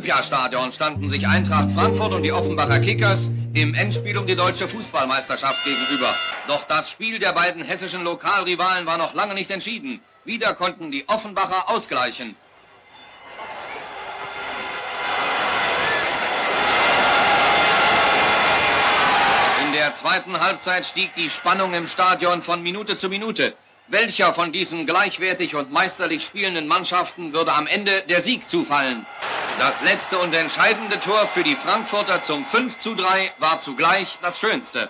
Olympiastadion standen sich Eintracht Frankfurt und die Offenbacher Kickers im Endspiel um die deutsche Fußballmeisterschaft gegenüber. Doch das Spiel der beiden hessischen Lokalrivalen war noch lange nicht entschieden. Wieder konnten die Offenbacher ausgleichen. In der zweiten Halbzeit stieg die Spannung im Stadion von Minute zu Minute. Welcher von diesen gleichwertig und meisterlich spielenden Mannschaften würde am Ende der Sieg zufallen? Das letzte und entscheidende Tor für die Frankfurter zum 5 zu 3 war zugleich das schönste.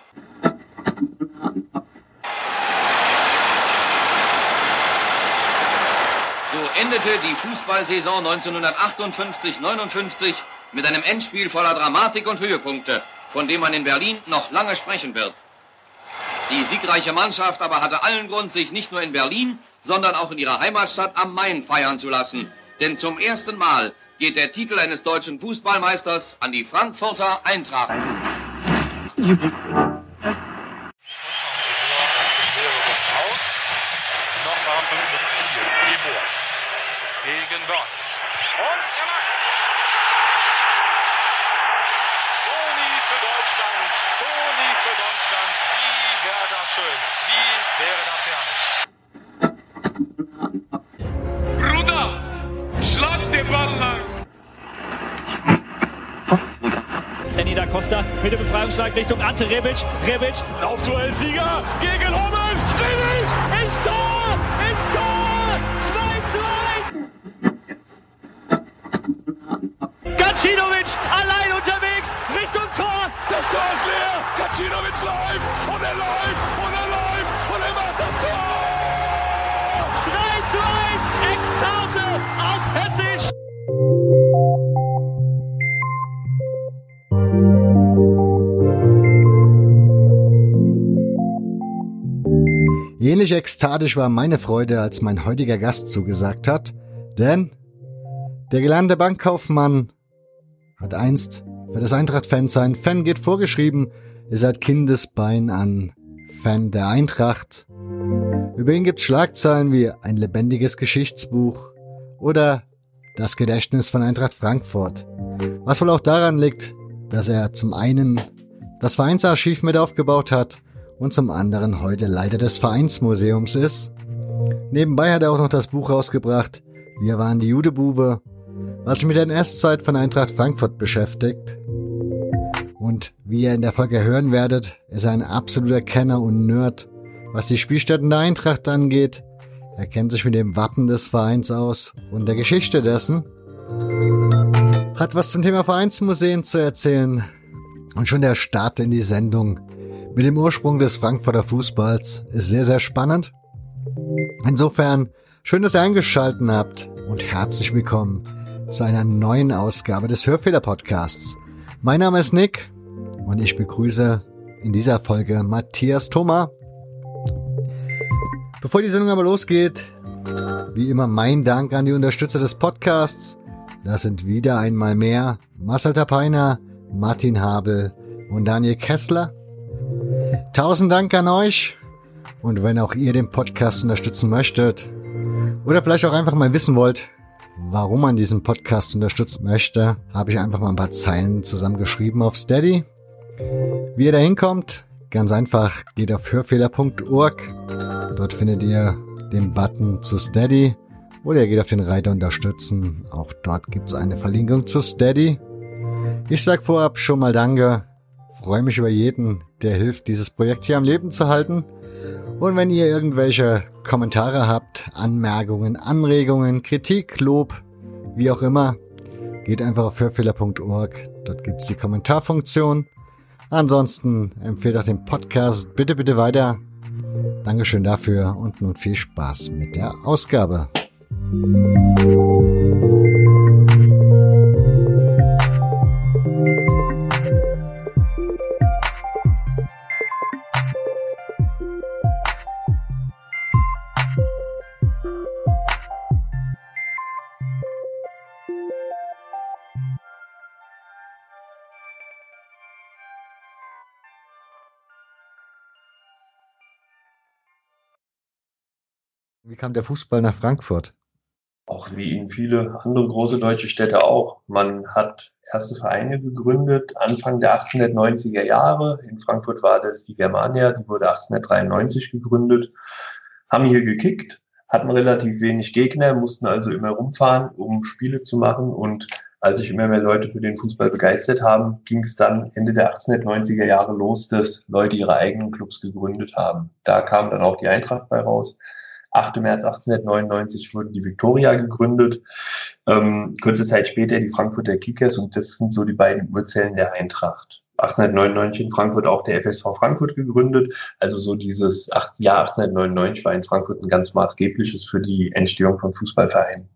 So endete die Fußballsaison 1958-59 mit einem Endspiel voller Dramatik und Höhepunkte, von dem man in Berlin noch lange sprechen wird. Die siegreiche Mannschaft aber hatte allen Grund, sich nicht nur in Berlin, sondern auch in ihrer Heimatstadt am Main feiern zu lassen. Denn zum ersten Mal geht der Titel eines deutschen Fußballmeisters an die Frankfurter Eintracht. gegen Botz. Und er macht's! Toni für Deutschland, Toni für Deutschland. Wie wäre das schön? Wie wäre das herrlich? Bruder, schlag den Ball lang. Danny da Costa mit dem Befreiungsschlag Richtung Ante Rebic. Rebic, Laufduellsieger gegen Hummels. Rebic ins Tor, ins Tor. 2 zu 1. Gacinovic Ähnlich ekstatisch war meine Freude, als mein heutiger Gast zugesagt hat, denn der gelernte Bankkaufmann hat einst für das Eintracht-Fan sein Fan geht vorgeschrieben, ist seit Kindesbein an Fan der Eintracht. Über ihn gibt Schlagzeilen wie ein lebendiges Geschichtsbuch oder das Gedächtnis von Eintracht Frankfurt. Was wohl auch daran liegt, dass er zum einen das Vereinsarchiv mit aufgebaut hat und zum anderen heute Leiter des Vereinsmuseums ist. Nebenbei hat er auch noch das Buch rausgebracht, Wir waren die Judebuwe, was sich mit der NS-Zeit von Eintracht Frankfurt beschäftigt. Und wie ihr in der Folge hören werdet, ist er ein absoluter Kenner und Nerd, was die Spielstätten der Eintracht angeht. Er kennt sich mit dem Wappen des Vereins aus und der Geschichte dessen. Hat was zum Thema Vereinsmuseen zu erzählen. Und schon der Start in die Sendung mit dem Ursprung des Frankfurter Fußballs ist sehr, sehr spannend. Insofern, schön, dass ihr eingeschalten habt und herzlich willkommen zu einer neuen Ausgabe des Hörfehler-Podcasts. Mein Name ist Nick und ich begrüße in dieser Folge Matthias Thoma. Bevor die Sendung aber losgeht, wie immer mein Dank an die Unterstützer des Podcasts. Das sind wieder einmal mehr Marcel Tapeiner, Martin Habel und Daniel Kessler. Tausend Dank an euch. Und wenn auch ihr den Podcast unterstützen möchtet oder vielleicht auch einfach mal wissen wollt, warum man diesen Podcast unterstützen möchte, habe ich einfach mal ein paar Zeilen zusammengeschrieben auf Steady. Wie ihr da hinkommt, ganz einfach, geht auf hörfehler.org. Dort findet ihr den Button zu Steady oder ihr geht auf den Reiter unterstützen. Auch dort gibt es eine Verlinkung zu Steady. Ich sag vorab schon mal Danke. Freue mich über jeden, der hilft, dieses Projekt hier am Leben zu halten. Und wenn ihr irgendwelche Kommentare habt, Anmerkungen, Anregungen, Kritik, Lob, wie auch immer, geht einfach auf hörfehler.org. Dort gibt's die Kommentarfunktion. Ansonsten empfehlt auch den Podcast bitte, bitte weiter. Dankeschön dafür und nun viel Spaß mit der Ausgabe. Kam der Fußball nach Frankfurt? Och, wie in viele andere große deutsche Städte auch. Man hat erste Vereine gegründet, Anfang der 1890er Jahre. In Frankfurt war das die Germania, die wurde 1893 gegründet, haben hier gekickt, hatten relativ wenig Gegner, mussten also immer rumfahren, um Spiele zu machen. Und als sich immer mehr Leute für den Fußball begeistert haben, ging es dann Ende der 1890er Jahre los, dass Leute ihre eigenen Clubs gegründet haben. Da kam dann auch die Eintracht bei raus. 8. März 1899 wurde die Victoria gegründet. Ähm, kurze Zeit später die Frankfurter Kickers und das sind so die beiden Urzellen der Eintracht. 1899 in Frankfurt auch der FSV Frankfurt gegründet. Also so dieses Jahr 1899 war in Frankfurt ein ganz maßgebliches für die Entstehung von Fußballvereinen.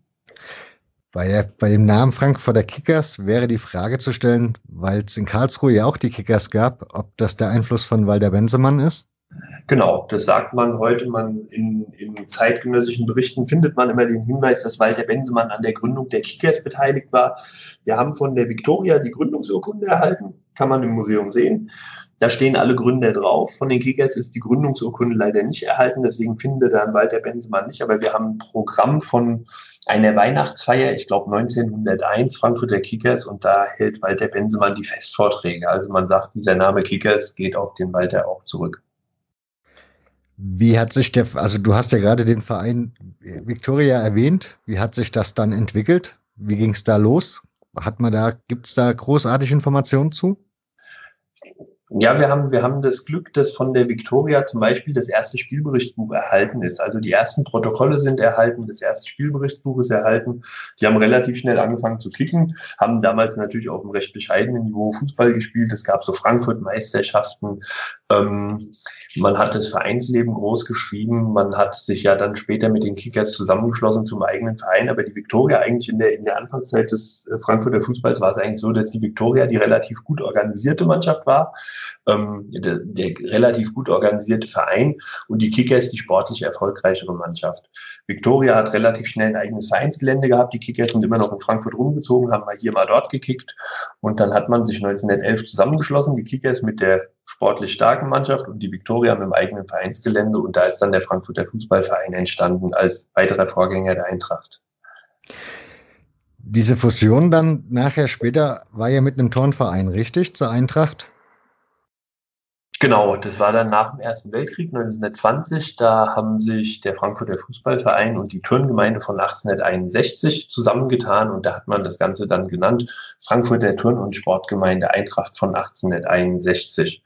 Bei, der, bei dem Namen Frankfurter Kickers wäre die Frage zu stellen, weil es in Karlsruhe ja auch die Kickers gab, ob das der Einfluss von Walter Bensemann ist? Genau, das sagt man heute. Man in, in zeitgenössischen Berichten findet man immer den Hinweis, dass Walter Bensemann an der Gründung der Kickers beteiligt war. Wir haben von der Victoria die Gründungsurkunde erhalten, kann man im Museum sehen. Da stehen alle Gründer drauf. Von den Kickers ist die Gründungsurkunde leider nicht erhalten, deswegen findet dann Walter Bensemann nicht. Aber wir haben ein Programm von einer Weihnachtsfeier, ich glaube 1901, Frankfurter Kickers, und da hält Walter Bensemann die Festvorträge. Also man sagt, dieser Name Kickers geht auf den Walter auch zurück. Wie hat sich der, also du hast ja gerade den Verein Victoria erwähnt. Wie hat sich das dann entwickelt? Wie ging es da los? Hat man da, gibt es da großartige Informationen zu? Ja, wir haben, wir haben das Glück, dass von der Victoria zum Beispiel das erste Spielberichtbuch erhalten ist. Also die ersten Protokolle sind erhalten, das erste Spielberichtbuch ist erhalten. Die haben relativ schnell angefangen zu kicken, haben damals natürlich auf einem recht bescheidenen Niveau Fußball gespielt. Es gab so Frankfurt-Meisterschaften. Ähm, man hat das Vereinsleben groß geschrieben. Man hat sich ja dann später mit den Kickers zusammengeschlossen zum eigenen Verein. Aber die Victoria eigentlich in der, in der Anfangszeit des äh, Frankfurter Fußballs war es eigentlich so, dass die Victoria die relativ gut organisierte Mannschaft war ähm, der, der relativ gut organisierte Verein und die Kickers die sportlich erfolgreichere Mannschaft. Victoria hat relativ schnell ein eigenes Vereinsgelände gehabt. Die Kickers sind immer noch in Frankfurt rumgezogen, haben mal hier, mal dort gekickt und dann hat man sich 1911 zusammengeschlossen, die Kickers mit der sportlich starken Mannschaft und die Victoria mit dem eigenen Vereinsgelände und da ist dann der Frankfurter Fußballverein entstanden als weiterer Vorgänger der Eintracht. Diese Fusion dann nachher später war ja mit einem Turnverein, richtig, zur Eintracht? Genau, das war dann nach dem Ersten Weltkrieg 1920. Da haben sich der Frankfurter Fußballverein und die Turngemeinde von 1861 zusammengetan und da hat man das Ganze dann genannt Frankfurter Turn- und Sportgemeinde Eintracht von 1861.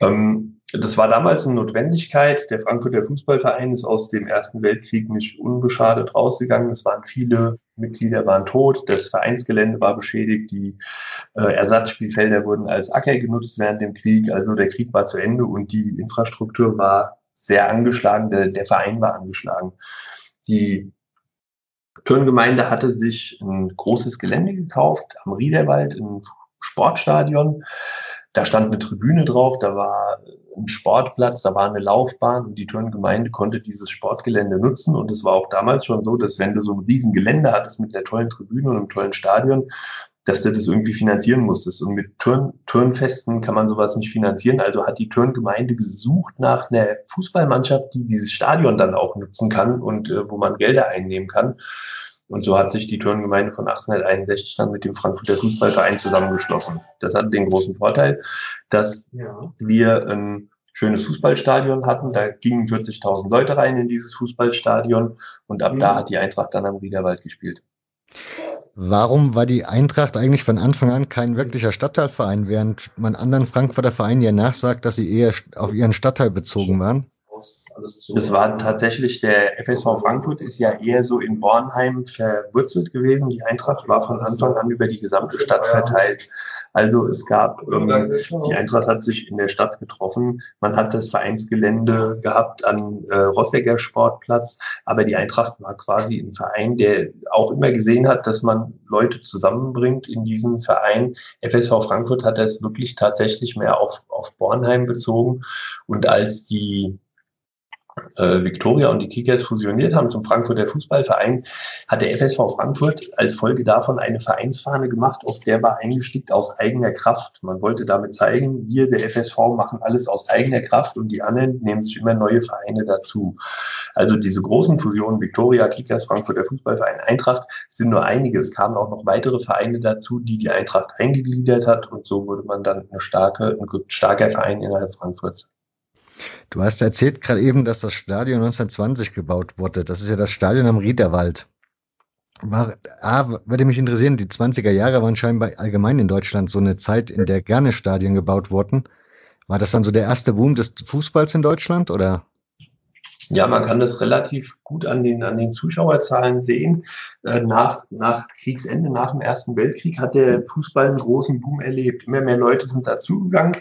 Ähm, das war damals eine Notwendigkeit. Der Frankfurter Fußballverein ist aus dem Ersten Weltkrieg nicht unbeschadet rausgegangen. Es waren viele Mitglieder waren tot, das Vereinsgelände war beschädigt, die äh, Ersatzspielfelder wurden als Acker genutzt während dem Krieg. Also der Krieg war zu Ende und die Infrastruktur war sehr angeschlagen, der, der Verein war angeschlagen. Die Turngemeinde hatte sich ein großes Gelände gekauft am Riederwald, ein Sportstadion. Da stand eine Tribüne drauf, da war ein Sportplatz, da war eine Laufbahn und die Turngemeinde konnte dieses Sportgelände nutzen. Und es war auch damals schon so, dass wenn du so ein riesen Gelände hattest mit einer tollen Tribüne und einem tollen Stadion, dass du das irgendwie finanzieren musstest. Und mit Turn, Turnfesten kann man sowas nicht finanzieren. Also hat die Turngemeinde gesucht nach einer Fußballmannschaft, die dieses Stadion dann auch nutzen kann und äh, wo man Gelder einnehmen kann. Und so hat sich die Turngemeinde von 1861 dann mit dem Frankfurter Fußballverein zusammengeschlossen. Das hat den großen Vorteil, dass ja. wir ein schönes Fußballstadion hatten. Da gingen 40.000 Leute rein in dieses Fußballstadion und ab mhm. da hat die Eintracht dann am Riederwald gespielt. Warum war die Eintracht eigentlich von Anfang an kein wirklicher Stadtteilverein, während man anderen Frankfurter Vereinen ja nachsagt, dass sie eher auf ihren Stadtteil bezogen waren? Das war tatsächlich der FSV Frankfurt ist ja eher so in Bornheim verwurzelt gewesen. Die Eintracht war von Anfang an über die gesamte Stadt verteilt. Also es gab, ähm, die Eintracht hat sich in der Stadt getroffen. Man hat das Vereinsgelände gehabt an äh, Rossegger Sportplatz. Aber die Eintracht war quasi ein Verein, der auch immer gesehen hat, dass man Leute zusammenbringt in diesen Verein. FSV Frankfurt hat das wirklich tatsächlich mehr auf, auf Bornheim bezogen. Und als die äh, Viktoria und die Kickers fusioniert haben zum Frankfurter Fußballverein, hat der FSV Frankfurt als Folge davon eine Vereinsfahne gemacht, auf der war eingestickt aus eigener Kraft. Man wollte damit zeigen, wir, der FSV, machen alles aus eigener Kraft und die anderen nehmen sich immer neue Vereine dazu. Also diese großen Fusionen, Viktoria, Kickers, Frankfurter Fußballverein, Eintracht, sind nur einige. Es kamen auch noch weitere Vereine dazu, die die Eintracht eingegliedert hat und so wurde man dann eine starke, ein starker Verein innerhalb Frankfurts. Du hast erzählt gerade eben, dass das Stadion 1920 gebaut wurde. Das ist ja das Stadion am Riederwald. War, A, würde mich interessieren, die 20er Jahre waren scheinbar allgemein in Deutschland so eine Zeit, in der gerne Stadien gebaut wurden. War das dann so der erste Boom des Fußballs in Deutschland oder? Ja, man kann das relativ gut an den, an den Zuschauerzahlen sehen. Äh, nach, nach Kriegsende, nach dem Ersten Weltkrieg hat der Fußball einen großen Boom erlebt. Immer mehr Leute sind dazugegangen.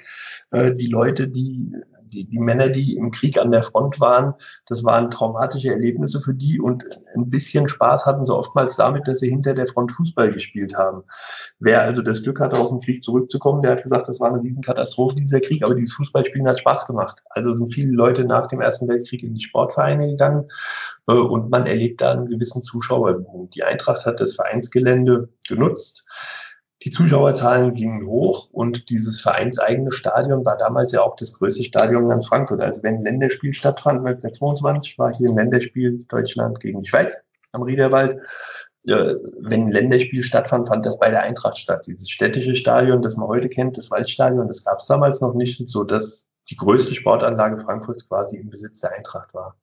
Äh, die Leute, die die, die Männer, die im Krieg an der Front waren, das waren traumatische Erlebnisse für die und ein bisschen Spaß hatten sie oftmals damit, dass sie hinter der Front Fußball gespielt haben. Wer also das Glück hatte, aus dem Krieg zurückzukommen, der hat gesagt, das war eine Riesenkatastrophe, dieser Krieg, aber dieses Fußballspielen hat Spaß gemacht. Also sind viele Leute nach dem Ersten Weltkrieg in die Sportvereine gegangen äh, und man erlebt da einen gewissen Zuschauerboom. Die Eintracht hat das Vereinsgelände genutzt die Zuschauerzahlen gingen hoch und dieses vereinseigene Stadion war damals ja auch das größte Stadion in Frankfurt. Also wenn ein Länderspiel stattfand, 1922 war hier ein Länderspiel Deutschland gegen die Schweiz am Riederwald. Wenn ein Länderspiel stattfand, fand das bei der Eintracht statt. Dieses städtische Stadion, das man heute kennt, das Waldstadion, das gab es damals noch nicht, so dass die größte Sportanlage Frankfurts quasi im Besitz der Eintracht war.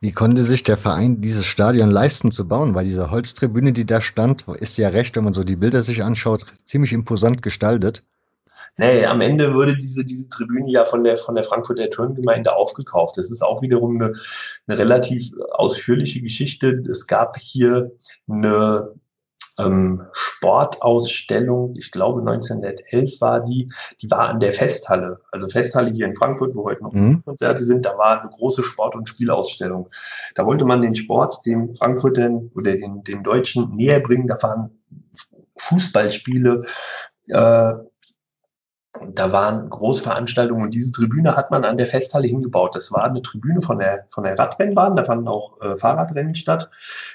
Wie konnte sich der Verein dieses Stadion leisten zu bauen? Weil diese Holztribüne, die da stand, ist ja recht, wenn man so die Bilder sich anschaut, ziemlich imposant gestaltet. Nee, am Ende wurde diese, diese Tribüne ja von der, von der Frankfurter Turngemeinde aufgekauft. Das ist auch wiederum eine, eine relativ ausführliche Geschichte. Es gab hier eine ähm, Sportausstellung, ich glaube 1911 war die, die war an der Festhalle, also Festhalle hier in Frankfurt, wo heute noch mhm. Konzerte sind, da war eine große Sport- und Spielausstellung. Da wollte man den Sport den Frankfurtern oder den, den Deutschen näher bringen, da waren Fußballspiele, äh, da waren Großveranstaltungen und diese Tribüne hat man an der Festhalle hingebaut. Das war eine Tribüne von der, von der Radrennbahn, da fanden auch äh, Fahrradrennen statt.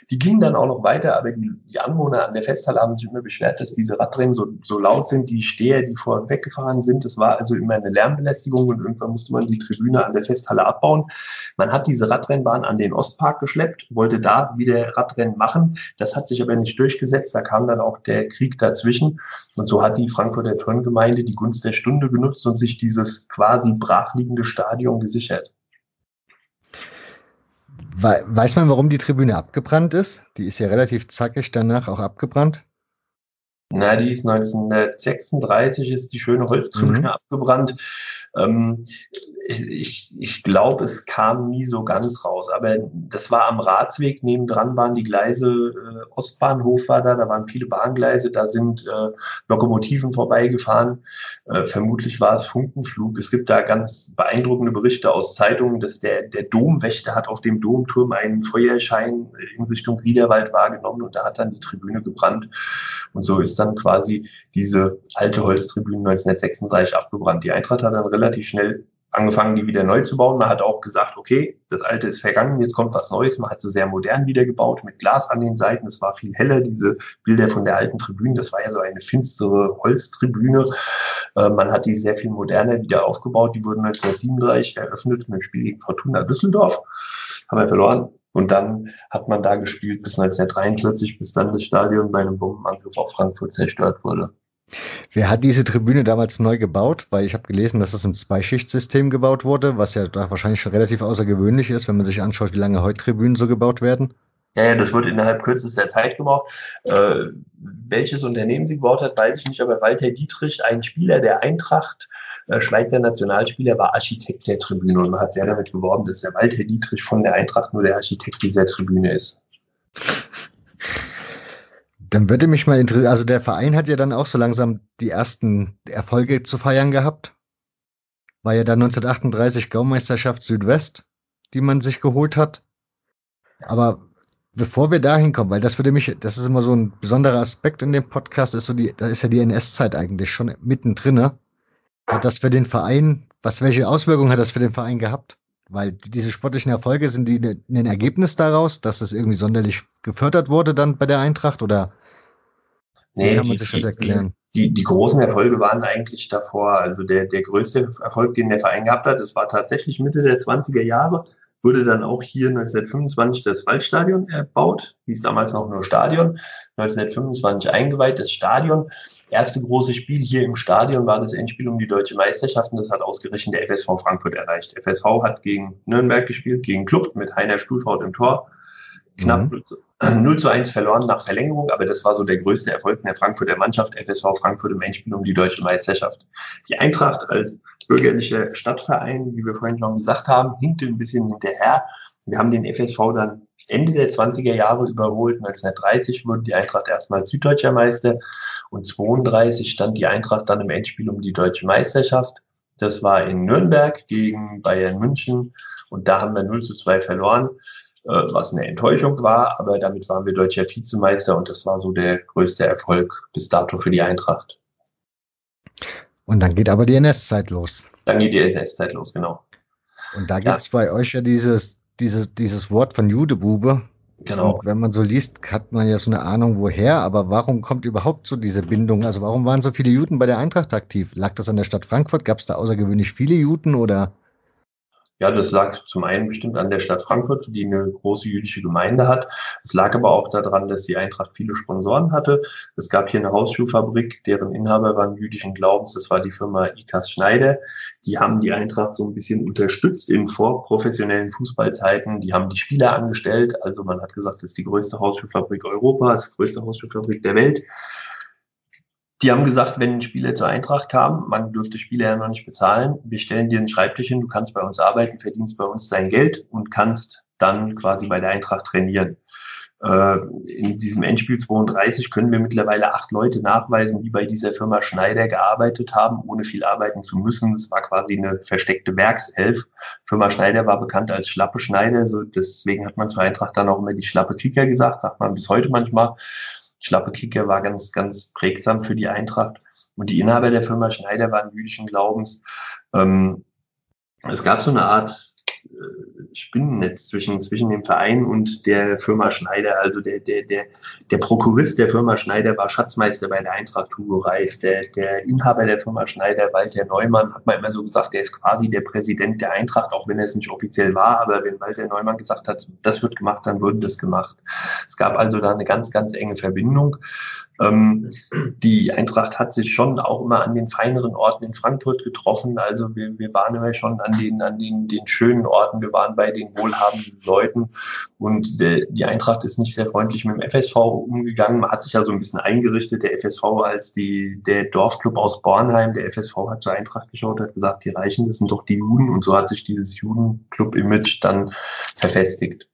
Die gingen dann auch noch weiter, aber die, die Anwohner an der Festhalle haben sich immer beschwert, dass diese Radrennen so, so laut sind, die Steher, die vorher weggefahren sind. Das war also immer eine Lärmbelästigung und irgendwann musste man die Tribüne an der Festhalle abbauen. Man hat diese Radrennbahn an den Ostpark geschleppt, wollte da wieder Radrennen machen. Das hat sich aber nicht durchgesetzt. Da kam dann auch der Krieg dazwischen. Und so hat die Frankfurter Turngemeinde die Gunst der Stunde genutzt und sich dieses quasi brachliegende Stadion gesichert. Weiß man, warum die Tribüne abgebrannt ist? Die ist ja relativ zackig danach auch abgebrannt. Na, die ist 1936, ist die schöne Holztribüne mhm. abgebrannt. Ähm, ich, ich glaube, es kam nie so ganz raus. Aber das war am Ratsweg, nebendran waren die Gleise, äh, Ostbahnhof war da, da waren viele Bahngleise, da sind äh, Lokomotiven vorbeigefahren. Äh, vermutlich war es Funkenflug. Es gibt da ganz beeindruckende Berichte aus Zeitungen, dass der, der Domwächter hat auf dem Domturm einen Feuerschein in Richtung Riederwald wahrgenommen und da hat dann die Tribüne gebrannt. Und so ist dann quasi diese alte Holztribüne 1936 abgebrannt. Die Eintracht hat dann relativ schnell angefangen, die wieder neu zu bauen. Man hat auch gesagt, okay, das alte ist vergangen, jetzt kommt was Neues. Man hat sie sehr modern wieder gebaut, mit Glas an den Seiten. Es war viel heller, diese Bilder von der alten Tribüne. Das war ja so eine finstere Holztribüne. Äh, man hat die sehr viel moderner wieder aufgebaut. Die wurden 1937 eröffnet mit dem Spiel gegen Fortuna Düsseldorf. Haben wir verloren. Und dann hat man da gespielt bis 1943, bis dann das Stadion bei einem Bombenangriff auf Frankfurt zerstört wurde. Wer hat diese Tribüne damals neu gebaut? Weil ich habe gelesen, dass das im Zweischichtsystem gebaut wurde, was ja da wahrscheinlich schon relativ außergewöhnlich ist, wenn man sich anschaut, wie lange heute Tribünen so gebaut werden. Ja, ja, das wird innerhalb kürzester Zeit gebaut. Äh, welches Unternehmen sie gebaut hat, weiß ich nicht, aber Walter Dietrich, ein Spieler der Eintracht, äh, Schweizer Nationalspieler, war Architekt der Tribüne und man hat sehr damit geworben, dass der Walter Dietrich von der Eintracht nur der Architekt dieser Tribüne ist. Dann würde mich mal interessieren, also der Verein hat ja dann auch so langsam die ersten Erfolge zu feiern gehabt. War ja dann 1938 Gaumeisterschaft Südwest, die man sich geholt hat. Aber bevor wir da hinkommen, weil das würde mich, das ist immer so ein besonderer Aspekt in dem Podcast, ist so die, da ist ja die NS-Zeit eigentlich schon mittendrin. Hat das für den Verein, was, welche Auswirkungen hat das für den Verein gehabt? Weil diese sportlichen Erfolge sind die ne, ein Ergebnis daraus, dass es irgendwie sonderlich gefördert wurde dann bei der Eintracht oder Nee, kann man die- sich das erklären? Die, die großen Erfolge waren eigentlich davor. Also der, der größte Erfolg, den der Verein gehabt hat, das war tatsächlich Mitte der 20er Jahre, wurde dann auch hier 1925 das Waldstadion erbaut, hieß damals noch nur Stadion, 1925 eingeweiht, das Stadion. Erste große Spiel hier im Stadion war das Endspiel um die deutsche Meisterschaft und das hat ausgerechnet der FSV Frankfurt erreicht. FSV hat gegen Nürnberg gespielt, gegen Club mit Heiner Stuhlfraut im Tor. Knapp Mhm. 0 zu- 0 zu 1 verloren nach Verlängerung, aber das war so der größte Erfolg in der Frankfurter Mannschaft, FSV Frankfurt im Endspiel um die deutsche Meisterschaft. Die Eintracht als bürgerlicher Stadtverein, wie wir vorhin schon gesagt haben, hinkte ein bisschen hinterher. Wir haben den FSV dann Ende der 20er Jahre überholt. 1930 wurde die Eintracht erstmals Süddeutscher Meister und 32 stand die Eintracht dann im Endspiel um die deutsche Meisterschaft. Das war in Nürnberg gegen Bayern München und da haben wir 0 zu 2 verloren, was eine Enttäuschung war, aber damit waren wir deutscher Vizemeister und das war so der größte Erfolg bis dato für die Eintracht. Und dann geht aber die NS-Zeit los. Dann geht die NS-Zeit los, genau. Und da Ja. gibt's bei euch ja dieses, dieses, dieses Wort von Judebube. Genau. Und wenn man so liest, hat man ja so eine Ahnung, woher, aber warum kommt überhaupt so diese Bindung? Also warum waren so viele Juden bei der Eintracht aktiv? Lag das an der Stadt Frankfurt? Gab es da außergewöhnlich viele Juden oder? Ja, das lag zum einen bestimmt an der Stadt Frankfurt, die eine große jüdische Gemeinde hat. Es lag aber auch daran, dass die Eintracht viele Sponsoren hatte. Es gab hier eine Hausschuhfabrik, deren Inhaber waren jüdischen Glaubens. Das war die Firma Ikas Schneider. Die haben die Eintracht so ein bisschen unterstützt in vorprofessionellen Fußballzeiten. Die haben die Spieler angestellt. Also man hat gesagt, das ist die größte Hausschuhfabrik Europas, größte Hausschuhfabrik der Welt. Die haben gesagt, wenn ein Spieler zur Eintracht kam, man dürfte Spieler ja noch nicht bezahlen, wir stellen dir einen Schreibtisch hin, du kannst bei uns arbeiten, verdienst bei uns dein Geld und kannst dann quasi bei der Eintracht trainieren. Äh, In diesem Endspiel 32 können wir mittlerweile acht Leute nachweisen, die bei dieser Firma Schneider gearbeitet haben, ohne viel arbeiten zu müssen. Es war quasi eine versteckte Werkself. Firma Schneider war bekannt als Schlappe Schneider, so deswegen hat man zur Eintracht dann auch immer die Schlappe Kicker gesagt, sagt man bis heute manchmal. Schlappe Kicker war ganz, ganz prägsam für die Eintracht. Und die Inhaber der Firma Schneider waren jüdischen Glaubens. Ähm, es gab so eine Art Spinnennetz zwischen, zwischen dem Verein und der Firma Schneider. Also der, der, der, der Prokurist der Firma Schneider war Schatzmeister bei der Eintracht Hugo Reis. Der, der Inhaber der Firma Schneider, Walter Neumann, hat man immer so gesagt, der ist quasi der Präsident der Eintracht, auch wenn er es nicht offiziell war. Aber wenn Walter Neumann gesagt hat, das wird gemacht, dann wurde das gemacht. Es gab also da eine ganz, ganz enge Verbindung. Ähm, die Eintracht hat sich schon auch immer an den feineren Orten in Frankfurt getroffen. Also wir, wir waren immer schon an den, an den, den schönen Orten. Wir waren bei den wohlhabenden Leuten. Und der, die Eintracht ist nicht sehr freundlich mit dem FSV umgegangen. Man hat sich ja so ein bisschen eingerichtet. Der FSV als die, der Dorfclub aus Bornheim. Der FSV hat zur Eintracht geschaut, hat gesagt, die Reichen, das sind doch die Juden. Und so hat sich dieses Judenclub-Image dann verfestigt.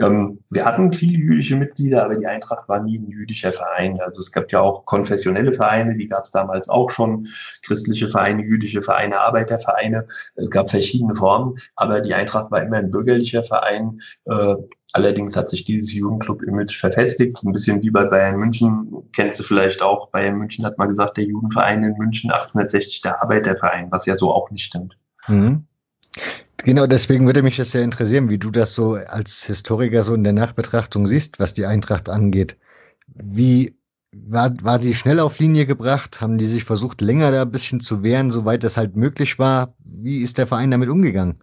Ähm, wir hatten viele jüdische Mitglieder, aber die Eintracht war nie ein jüdischer Verein. Also es gab ja auch konfessionelle Vereine, die gab es damals auch schon, christliche Vereine, jüdische Vereine, Arbeitervereine. Es gab verschiedene Formen, aber die Eintracht war immer ein bürgerlicher Verein. Äh, allerdings hat sich dieses Jugendclub-Image verfestigt, ein bisschen wie bei Bayern München. Kennst du vielleicht auch, Bayern München hat mal gesagt, der Jugendverein in München 1860 der Arbeiterverein, was ja so auch nicht stimmt. Mhm. Genau, deswegen würde mich das sehr interessieren, wie du das so als Historiker so in der Nachbetrachtung siehst, was die Eintracht angeht. Wie war, war die schnell auf Linie gebracht? Haben die sich versucht, länger da ein bisschen zu wehren, soweit das halt möglich war? Wie ist der Verein damit umgegangen?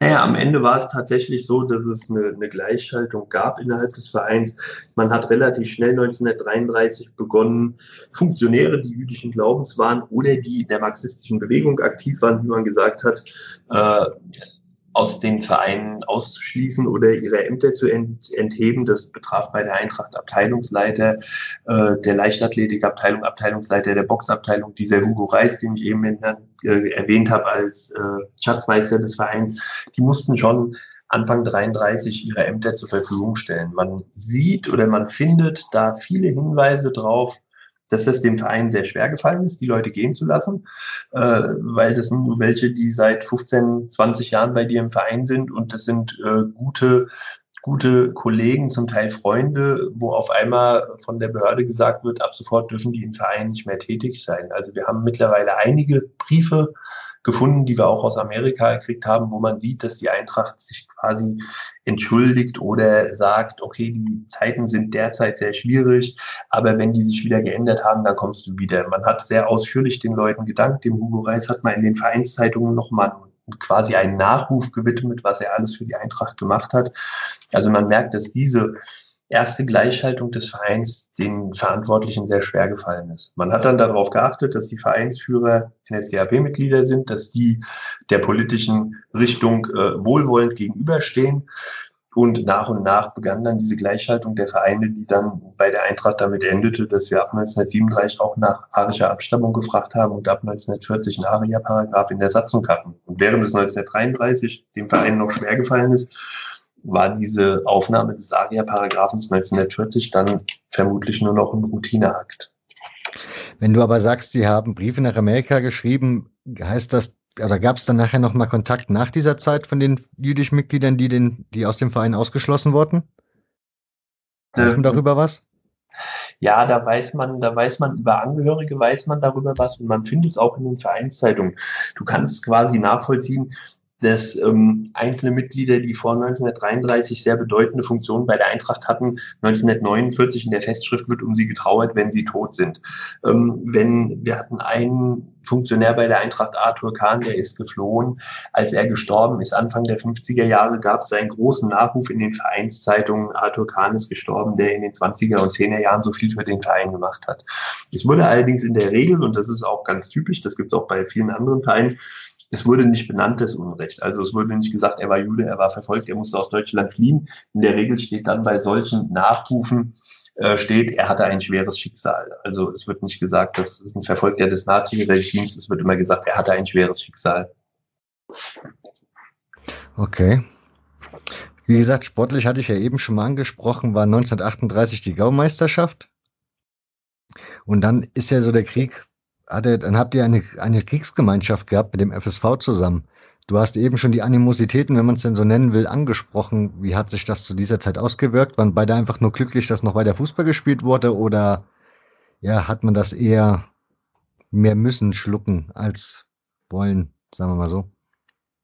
Naja, am Ende war es tatsächlich so, dass es eine, eine Gleichschaltung gab innerhalb des Vereins. Man hat relativ schnell 1933 begonnen, Funktionäre, die jüdischen Glaubens waren oder die in der marxistischen Bewegung aktiv waren, wie man gesagt hat, äh, aus den Vereinen auszuschließen oder ihre Ämter zu ent entheben. Das betraf bei der Eintracht Abteilungsleiter äh, der Leichtathletikabteilung, Abteilungsleiter der Boxabteilung, dieser Hugo Reis, den ich eben in, äh, erwähnt habe als äh, Schatzmeister des Vereins. Die mussten schon Anfang 33 ihre Ämter zur Verfügung stellen. Man sieht oder man findet da viele Hinweise drauf, dass es dem Verein sehr schwer gefallen ist, die Leute gehen zu lassen, äh, weil das sind welche, die seit 15, 20 Jahren bei dir im Verein sind und das sind äh, gute, gute Kollegen, zum Teil Freunde, wo auf einmal von der Behörde gesagt wird, ab sofort dürfen die im Verein nicht mehr tätig sein. Also wir haben mittlerweile einige Briefe gefunden, die wir auch aus Amerika gekriegt haben, wo man sieht, dass die Eintracht sich quasi entschuldigt oder sagt, okay, die Zeiten sind derzeit sehr schwierig, aber wenn die sich wieder geändert haben, dann kommst du wieder. Man hat sehr ausführlich den Leuten gedankt. Dem Hugo Reis hat man in den Vereinszeitungen nochmal quasi einen Nachruf gewidmet, was er alles für die Eintracht gemacht hat. Also man merkt, dass diese erste Gleichhaltung des Vereins den Verantwortlichen sehr schwer gefallen ist. Man hat dann darauf geachtet, dass die Vereinsführer NSDAP-Mitglieder sind, dass die der politischen Richtung äh, wohlwollend gegenüberstehen. Und nach und nach begann dann diese Gleichhaltung der Vereine, die dann bei der Eintracht damit endete, dass wir ab 1937 auch nach arischer Abstammung gefragt haben und ab 1940 einen Aria-Paragraph in der Satzung hatten. Und während es 1933 dem Verein noch schwer gefallen ist, war diese Aufnahme des ARIA-Paragraphens 1940 dann vermutlich nur noch ein Routineakt. Wenn du aber sagst, sie haben Briefe nach Amerika geschrieben, heißt das, oder gab es dann nachher nochmal Kontakt nach dieser Zeit von den jüdischen Mitgliedern, die, den, die aus dem Verein ausgeschlossen wurden? Weiß man darüber was? Ja, da weiß man, da weiß man über Angehörige, weiß man darüber was und man findet es auch in den Vereinszeitungen. Du kannst quasi nachvollziehen, dass ähm, einzelne Mitglieder, die vor 1933 sehr bedeutende Funktionen bei der Eintracht hatten, 1949 in der Festschrift wird um sie getrauert, wenn sie tot sind. Ähm, wenn wir hatten einen Funktionär bei der Eintracht, Arthur Kahn, der ist geflohen. Als er gestorben ist, Anfang der 50er Jahre, gab es einen großen Nachruf in den Vereinszeitungen. Arthur Kahn ist gestorben, der in den 20er und 10er Jahren so viel für den Verein gemacht hat. Es wurde allerdings in der Regel, und das ist auch ganz typisch, das gibt es auch bei vielen anderen Vereinen, es wurde nicht benannt, das Unrecht. Also es wurde nicht gesagt, er war Jude, er war verfolgt, er musste aus Deutschland fliehen. In der Regel steht dann bei solchen Nachrufen, äh, steht, er hatte ein schweres Schicksal. Also es wird nicht gesagt, das ist ein Verfolgter des Nazi-Regimes, es wird immer gesagt, er hatte ein schweres Schicksal. Okay. Wie gesagt, sportlich hatte ich ja eben schon mal angesprochen, war 1938 die Gaumeisterschaft. Und dann ist ja so der Krieg hatte, dann habt ihr eine, eine Kriegsgemeinschaft gehabt mit dem FSV zusammen. Du hast eben schon die Animositäten, wenn man es denn so nennen will, angesprochen. Wie hat sich das zu dieser Zeit ausgewirkt? Waren beide einfach nur glücklich, dass noch weiter Fußball gespielt wurde? Oder ja, hat man das eher mehr müssen schlucken als wollen, sagen wir mal so?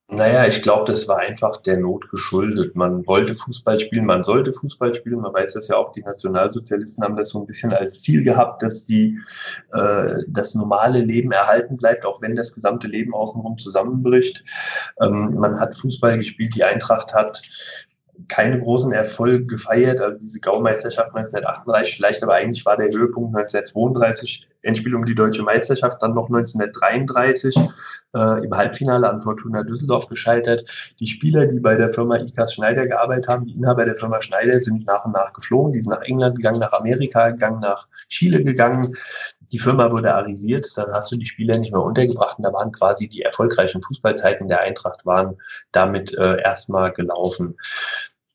Naja, ich glaube, das war einfach der Not geschuldet. Man wollte Fußball spielen, man sollte Fußball spielen. Man weiß das ja auch, die Nationalsozialisten haben das so ein bisschen als Ziel gehabt, dass die, äh, das normale Leben erhalten bleibt, auch wenn das gesamte Leben außenrum zusammenbricht. Ähm, man hat Fußball gespielt, die Eintracht hat keine großen Erfolge gefeiert, also diese Gaumeisterschaft 1938 vielleicht, aber eigentlich war der Höhepunkt 1932, Endspiel um die deutsche Meisterschaft, dann noch 1933 äh, im Halbfinale an Fortuna Düsseldorf gescheitert. Die Spieler, die bei der Firma IKAS Schneider gearbeitet haben, die Inhaber der Firma Schneider, sind nach und nach geflogen. Die sind nach England gegangen, nach Amerika gegangen, nach Chile gegangen. Die Firma wurde arisiert, dann hast du die Spieler nicht mehr untergebracht und da waren quasi die erfolgreichen Fußballzeiten der Eintracht waren damit äh, erstmal gelaufen.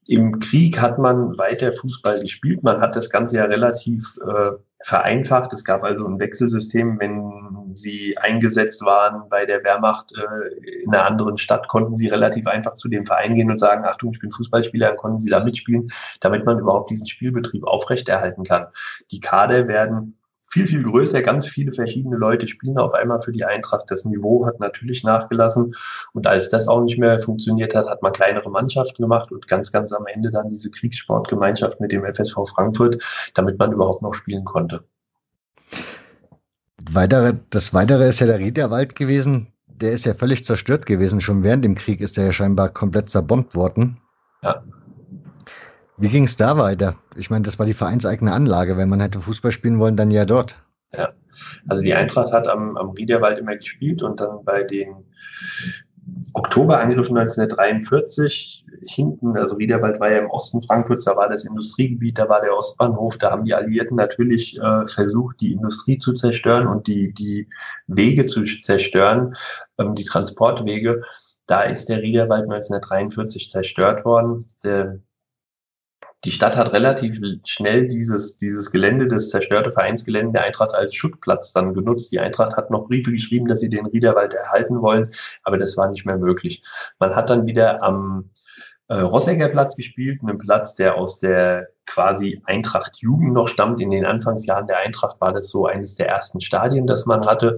Im Krieg hat man weiter Fußball gespielt. Man hat das Ganze ja relativ äh, vereinfacht. Es gab also ein Wechselsystem, wenn sie eingesetzt waren bei der Wehrmacht äh, in einer anderen Stadt, konnten sie relativ einfach zu dem Verein gehen und sagen, Achtung, ich bin Fußballspieler, dann konnten sie da mitspielen, damit man überhaupt diesen Spielbetrieb aufrechterhalten kann. Die Kader werden viel, viel größer. Ganz viele verschiedene Leute spielen auf einmal für die Eintracht. Das Niveau hat natürlich nachgelassen. Und als das auch nicht mehr funktioniert hat, hat man kleinere Mannschaften gemacht und ganz, ganz am Ende dann diese Kriegssportgemeinschaft mit dem FSV Frankfurt, damit man überhaupt noch spielen konnte. Weitere, das Weitere ist ja der Riederwald gewesen. Der ist ja völlig zerstört gewesen. Schon während dem Krieg ist er ja scheinbar komplett zerbombt worden. Ja. Wie ging es da weiter? Ich meine, das war die vereinseigene Anlage. Wenn man hätte Fußball spielen wollen, dann ja dort. Ja, also die Eintracht hat am, am Riederwald immer gespielt und dann bei den Oktoberangriffen 1943 hinten, also Riederwald war ja im Osten Frankfurts, da war das Industriegebiet, da war der Ostbahnhof, da haben die Alliierten natürlich äh, versucht, die Industrie zu zerstören und die, die Wege zu zerstören, ähm, die Transportwege. Da ist der Riederwald 1943 zerstört worden. Der, die Stadt hat relativ schnell dieses, dieses Gelände, das zerstörte Vereinsgelände der Eintracht als Schuttplatz dann genutzt. Die Eintracht hat noch Briefe geschrieben, dass sie den Riederwald erhalten wollen, aber das war nicht mehr möglich. Man hat dann wieder am äh, Rossegger Platz gespielt, einem Platz, der aus der quasi Eintracht Jugend noch stammt. In den Anfangsjahren der Eintracht war das so eines der ersten Stadien, das man hatte.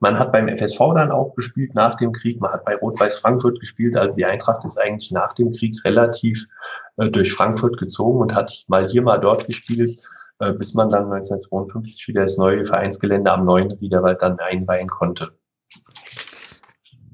Man hat beim FSV dann auch gespielt nach dem Krieg. Man hat bei Rot-Weiß Frankfurt gespielt. Also die Eintracht ist eigentlich nach dem Krieg relativ äh, durch Frankfurt gezogen und hat mal hier, mal dort gespielt, äh, bis man dann 1952 wieder das neue Vereinsgelände am neuen Riederwald dann einweihen konnte.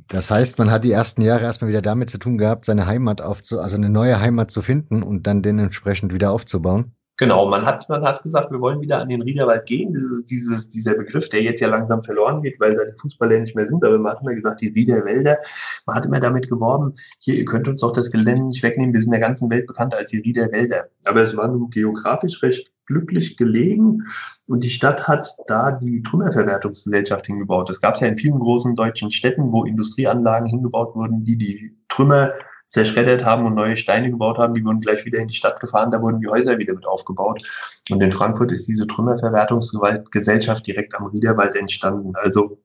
Das heißt, man hat die ersten Jahre erstmal wieder damit zu tun gehabt, seine Heimat aufzu, also eine neue Heimat zu finden und dann den entsprechend wieder aufzubauen. Genau, man hat, man hat gesagt, wir wollen wieder an den Riederwald gehen. Dieses, dieses, dieser Begriff, der jetzt ja langsam verloren geht, weil da die Fußballer nicht mehr sind. Aber man hat immer gesagt, die Riederwälder. Man hat immer damit geworben, hier, ihr könnt uns doch das Gelände nicht wegnehmen. Wir sind der ganzen Welt bekannt als die Riederwälder. Aber es war nun geografisch recht glücklich gelegen und die Stadt hat da die Trümmerverwertungsgesellschaft hingebaut. Das gab es ja in vielen großen deutschen Städten, wo Industrieanlagen hingebaut wurden, die die Trümmer zerschreddert haben und neue Steine gebaut haben, die wurden gleich wieder in die Stadt gefahren, da wurden die Häuser wieder mit aufgebaut. Und in Frankfurt ist diese Trümmerverwertungsgesellschaft direkt am Riederwald entstanden. Also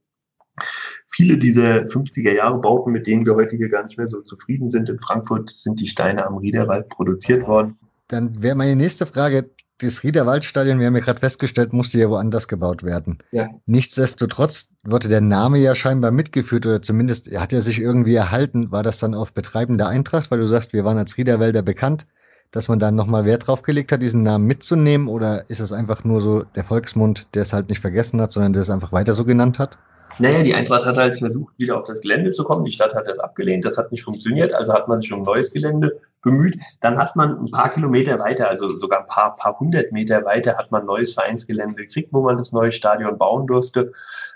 viele dieser 50er Jahre Bauten, mit denen wir heute hier gar nicht mehr so zufrieden sind in Frankfurt, sind die Steine am Riederwald produziert worden. Dann wäre meine nächste Frage, das Riederwaldstadion, wir haben ja gerade festgestellt, musste ja woanders gebaut werden. Ja. Nichtsdestotrotz wurde der Name ja scheinbar mitgeführt oder zumindest hat er sich irgendwie erhalten. War das dann auf Betreiben der Eintracht, weil du sagst, wir waren als Riederwälder bekannt, dass man dann nochmal Wert drauf gelegt hat, diesen Namen mitzunehmen oder ist es einfach nur so der Volksmund, der es halt nicht vergessen hat, sondern der es einfach weiter so genannt hat? Naja, die Eintracht hat halt versucht, wieder auf das Gelände zu kommen. Die Stadt hat das abgelehnt. Das hat nicht funktioniert. Also hat man sich um neues Gelände bemüht. Dann hat man ein paar Kilometer weiter, also sogar ein paar, paar hundert Meter weiter, hat man neues Vereinsgelände gekriegt, wo man das neue Stadion bauen durfte.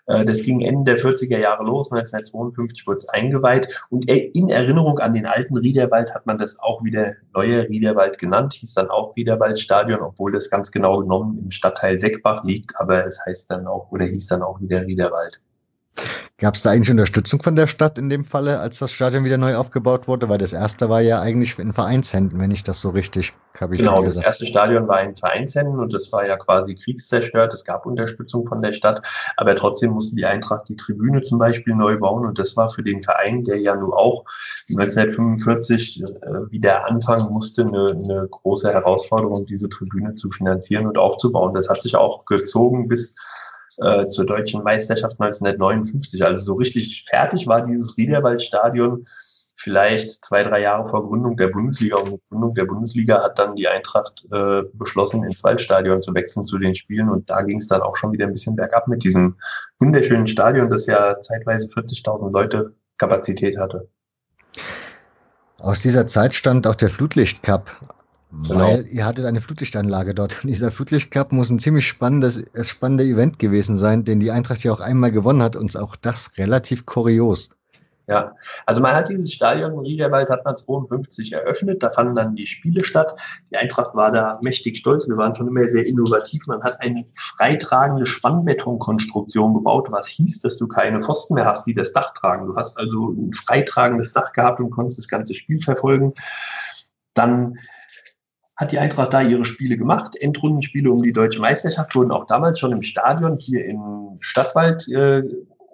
Äh, das ging Ende der 40er Jahre los, 1952 wurde es eingeweiht. Und in Erinnerung an den alten Riederwald hat man das auch wieder neue Riederwald genannt, hieß dann auch Riederwaldstadion, obwohl das ganz genau genommen im Stadtteil Seckbach liegt, aber es heißt dann auch oder hieß dann auch wieder Riederwald. Gab es da eigentlich Unterstützung von der Stadt in dem Falle, als das Stadion wieder neu aufgebaut wurde? Weil das erste war ja eigentlich in Vereinshänden, wenn ich das so richtig habe. Genau, das erste Stadion war in Vereinshänden und das war ja quasi kriegszerstört. Es gab Unterstützung von der Stadt, aber trotzdem musste die Eintracht die Tribüne zum Beispiel neu bauen und das war für den Verein, der ja nun auch 1945 äh, wieder anfangen musste, eine, eine große Herausforderung, diese Tribüne zu finanzieren und aufzubauen. Das hat sich auch gezogen bis äh, zur deutschen Meisterschaft 1959. Also so richtig fertig war dieses Riederwaldstadion vielleicht zwei, drei Jahre vor Gründung der Bundesliga. Und Gründung der Bundesliga hat dann die Eintracht äh, beschlossen, ins Waldstadion zu wechseln zu den Spielen. Und da ging es dann auch schon wieder ein bisschen bergab mit diesem wunderschönen Stadion, das ja zeitweise 40.000 Leute Kapazität hatte. Aus dieser Zeit stammt auch der Flutlicht Cup. Genau. Weil ihr hattet eine Flutlichtanlage dort. Und dieser Flutlichtcup muss ein ziemlich spannendes, äh, spannender Event gewesen sein, den die Eintracht ja auch einmal gewonnen hat und auch das relativ kurios. Ja, also man hat dieses Stadion in Riederwald hat man 52 eröffnet, da fanden dann die Spiele statt. Die Eintracht war da mächtig stolz, wir waren schon immer sehr innovativ. Man hat eine freitragende Spannbetonkonstruktion gebaut, was hieß, dass du keine Pfosten mehr hast, die das Dach tragen. Du hast also ein freitragendes Dach gehabt und konntest das ganze Spiel verfolgen. Dann hat die Eintracht da ihre Spiele gemacht. Endrundenspiele um die deutsche Meisterschaft wurden auch damals schon im Stadion hier im Stadtwald äh,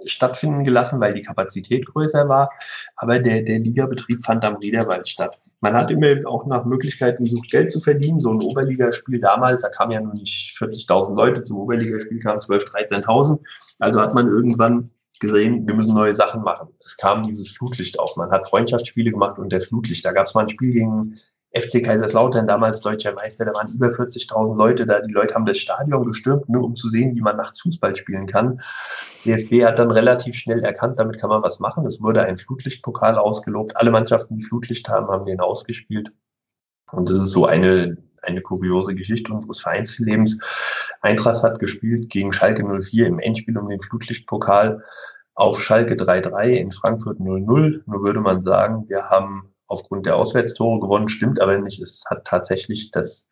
stattfinden gelassen, weil die Kapazität größer war. Aber der, der Ligabetrieb fand am Riederwald statt. Man hat immer auch nach Möglichkeiten gesucht, Geld zu verdienen. So ein Oberligaspiel damals, da kamen ja nur nicht 40.000 Leute, zum Oberligaspiel kamen 12.000, 13.000. Also hat man irgendwann gesehen, wir müssen neue Sachen machen. Es kam dieses Flutlicht auf. Man hat Freundschaftsspiele gemacht unter Flutlicht. Da gab es mal ein Spiel gegen FC Kaiserslautern, damals deutscher Meister, da waren über 40.000 Leute da. Die Leute haben das Stadion gestürmt, nur um zu sehen, wie man nachts Fußball spielen kann. DFB hat dann relativ schnell erkannt, damit kann man was machen. Es wurde ein Flutlichtpokal ausgelobt. Alle Mannschaften, die Flutlicht haben, haben den ausgespielt. Und das ist so eine, eine kuriose Geschichte unseres Vereinslebens. Eintracht hat gespielt gegen Schalke 04 im Endspiel um den Flutlichtpokal auf Schalke 3-3 in Frankfurt 0-0. Nur würde man sagen, wir haben aufgrund der Auswärtstore gewonnen, stimmt aber nicht. Es hat tatsächlich das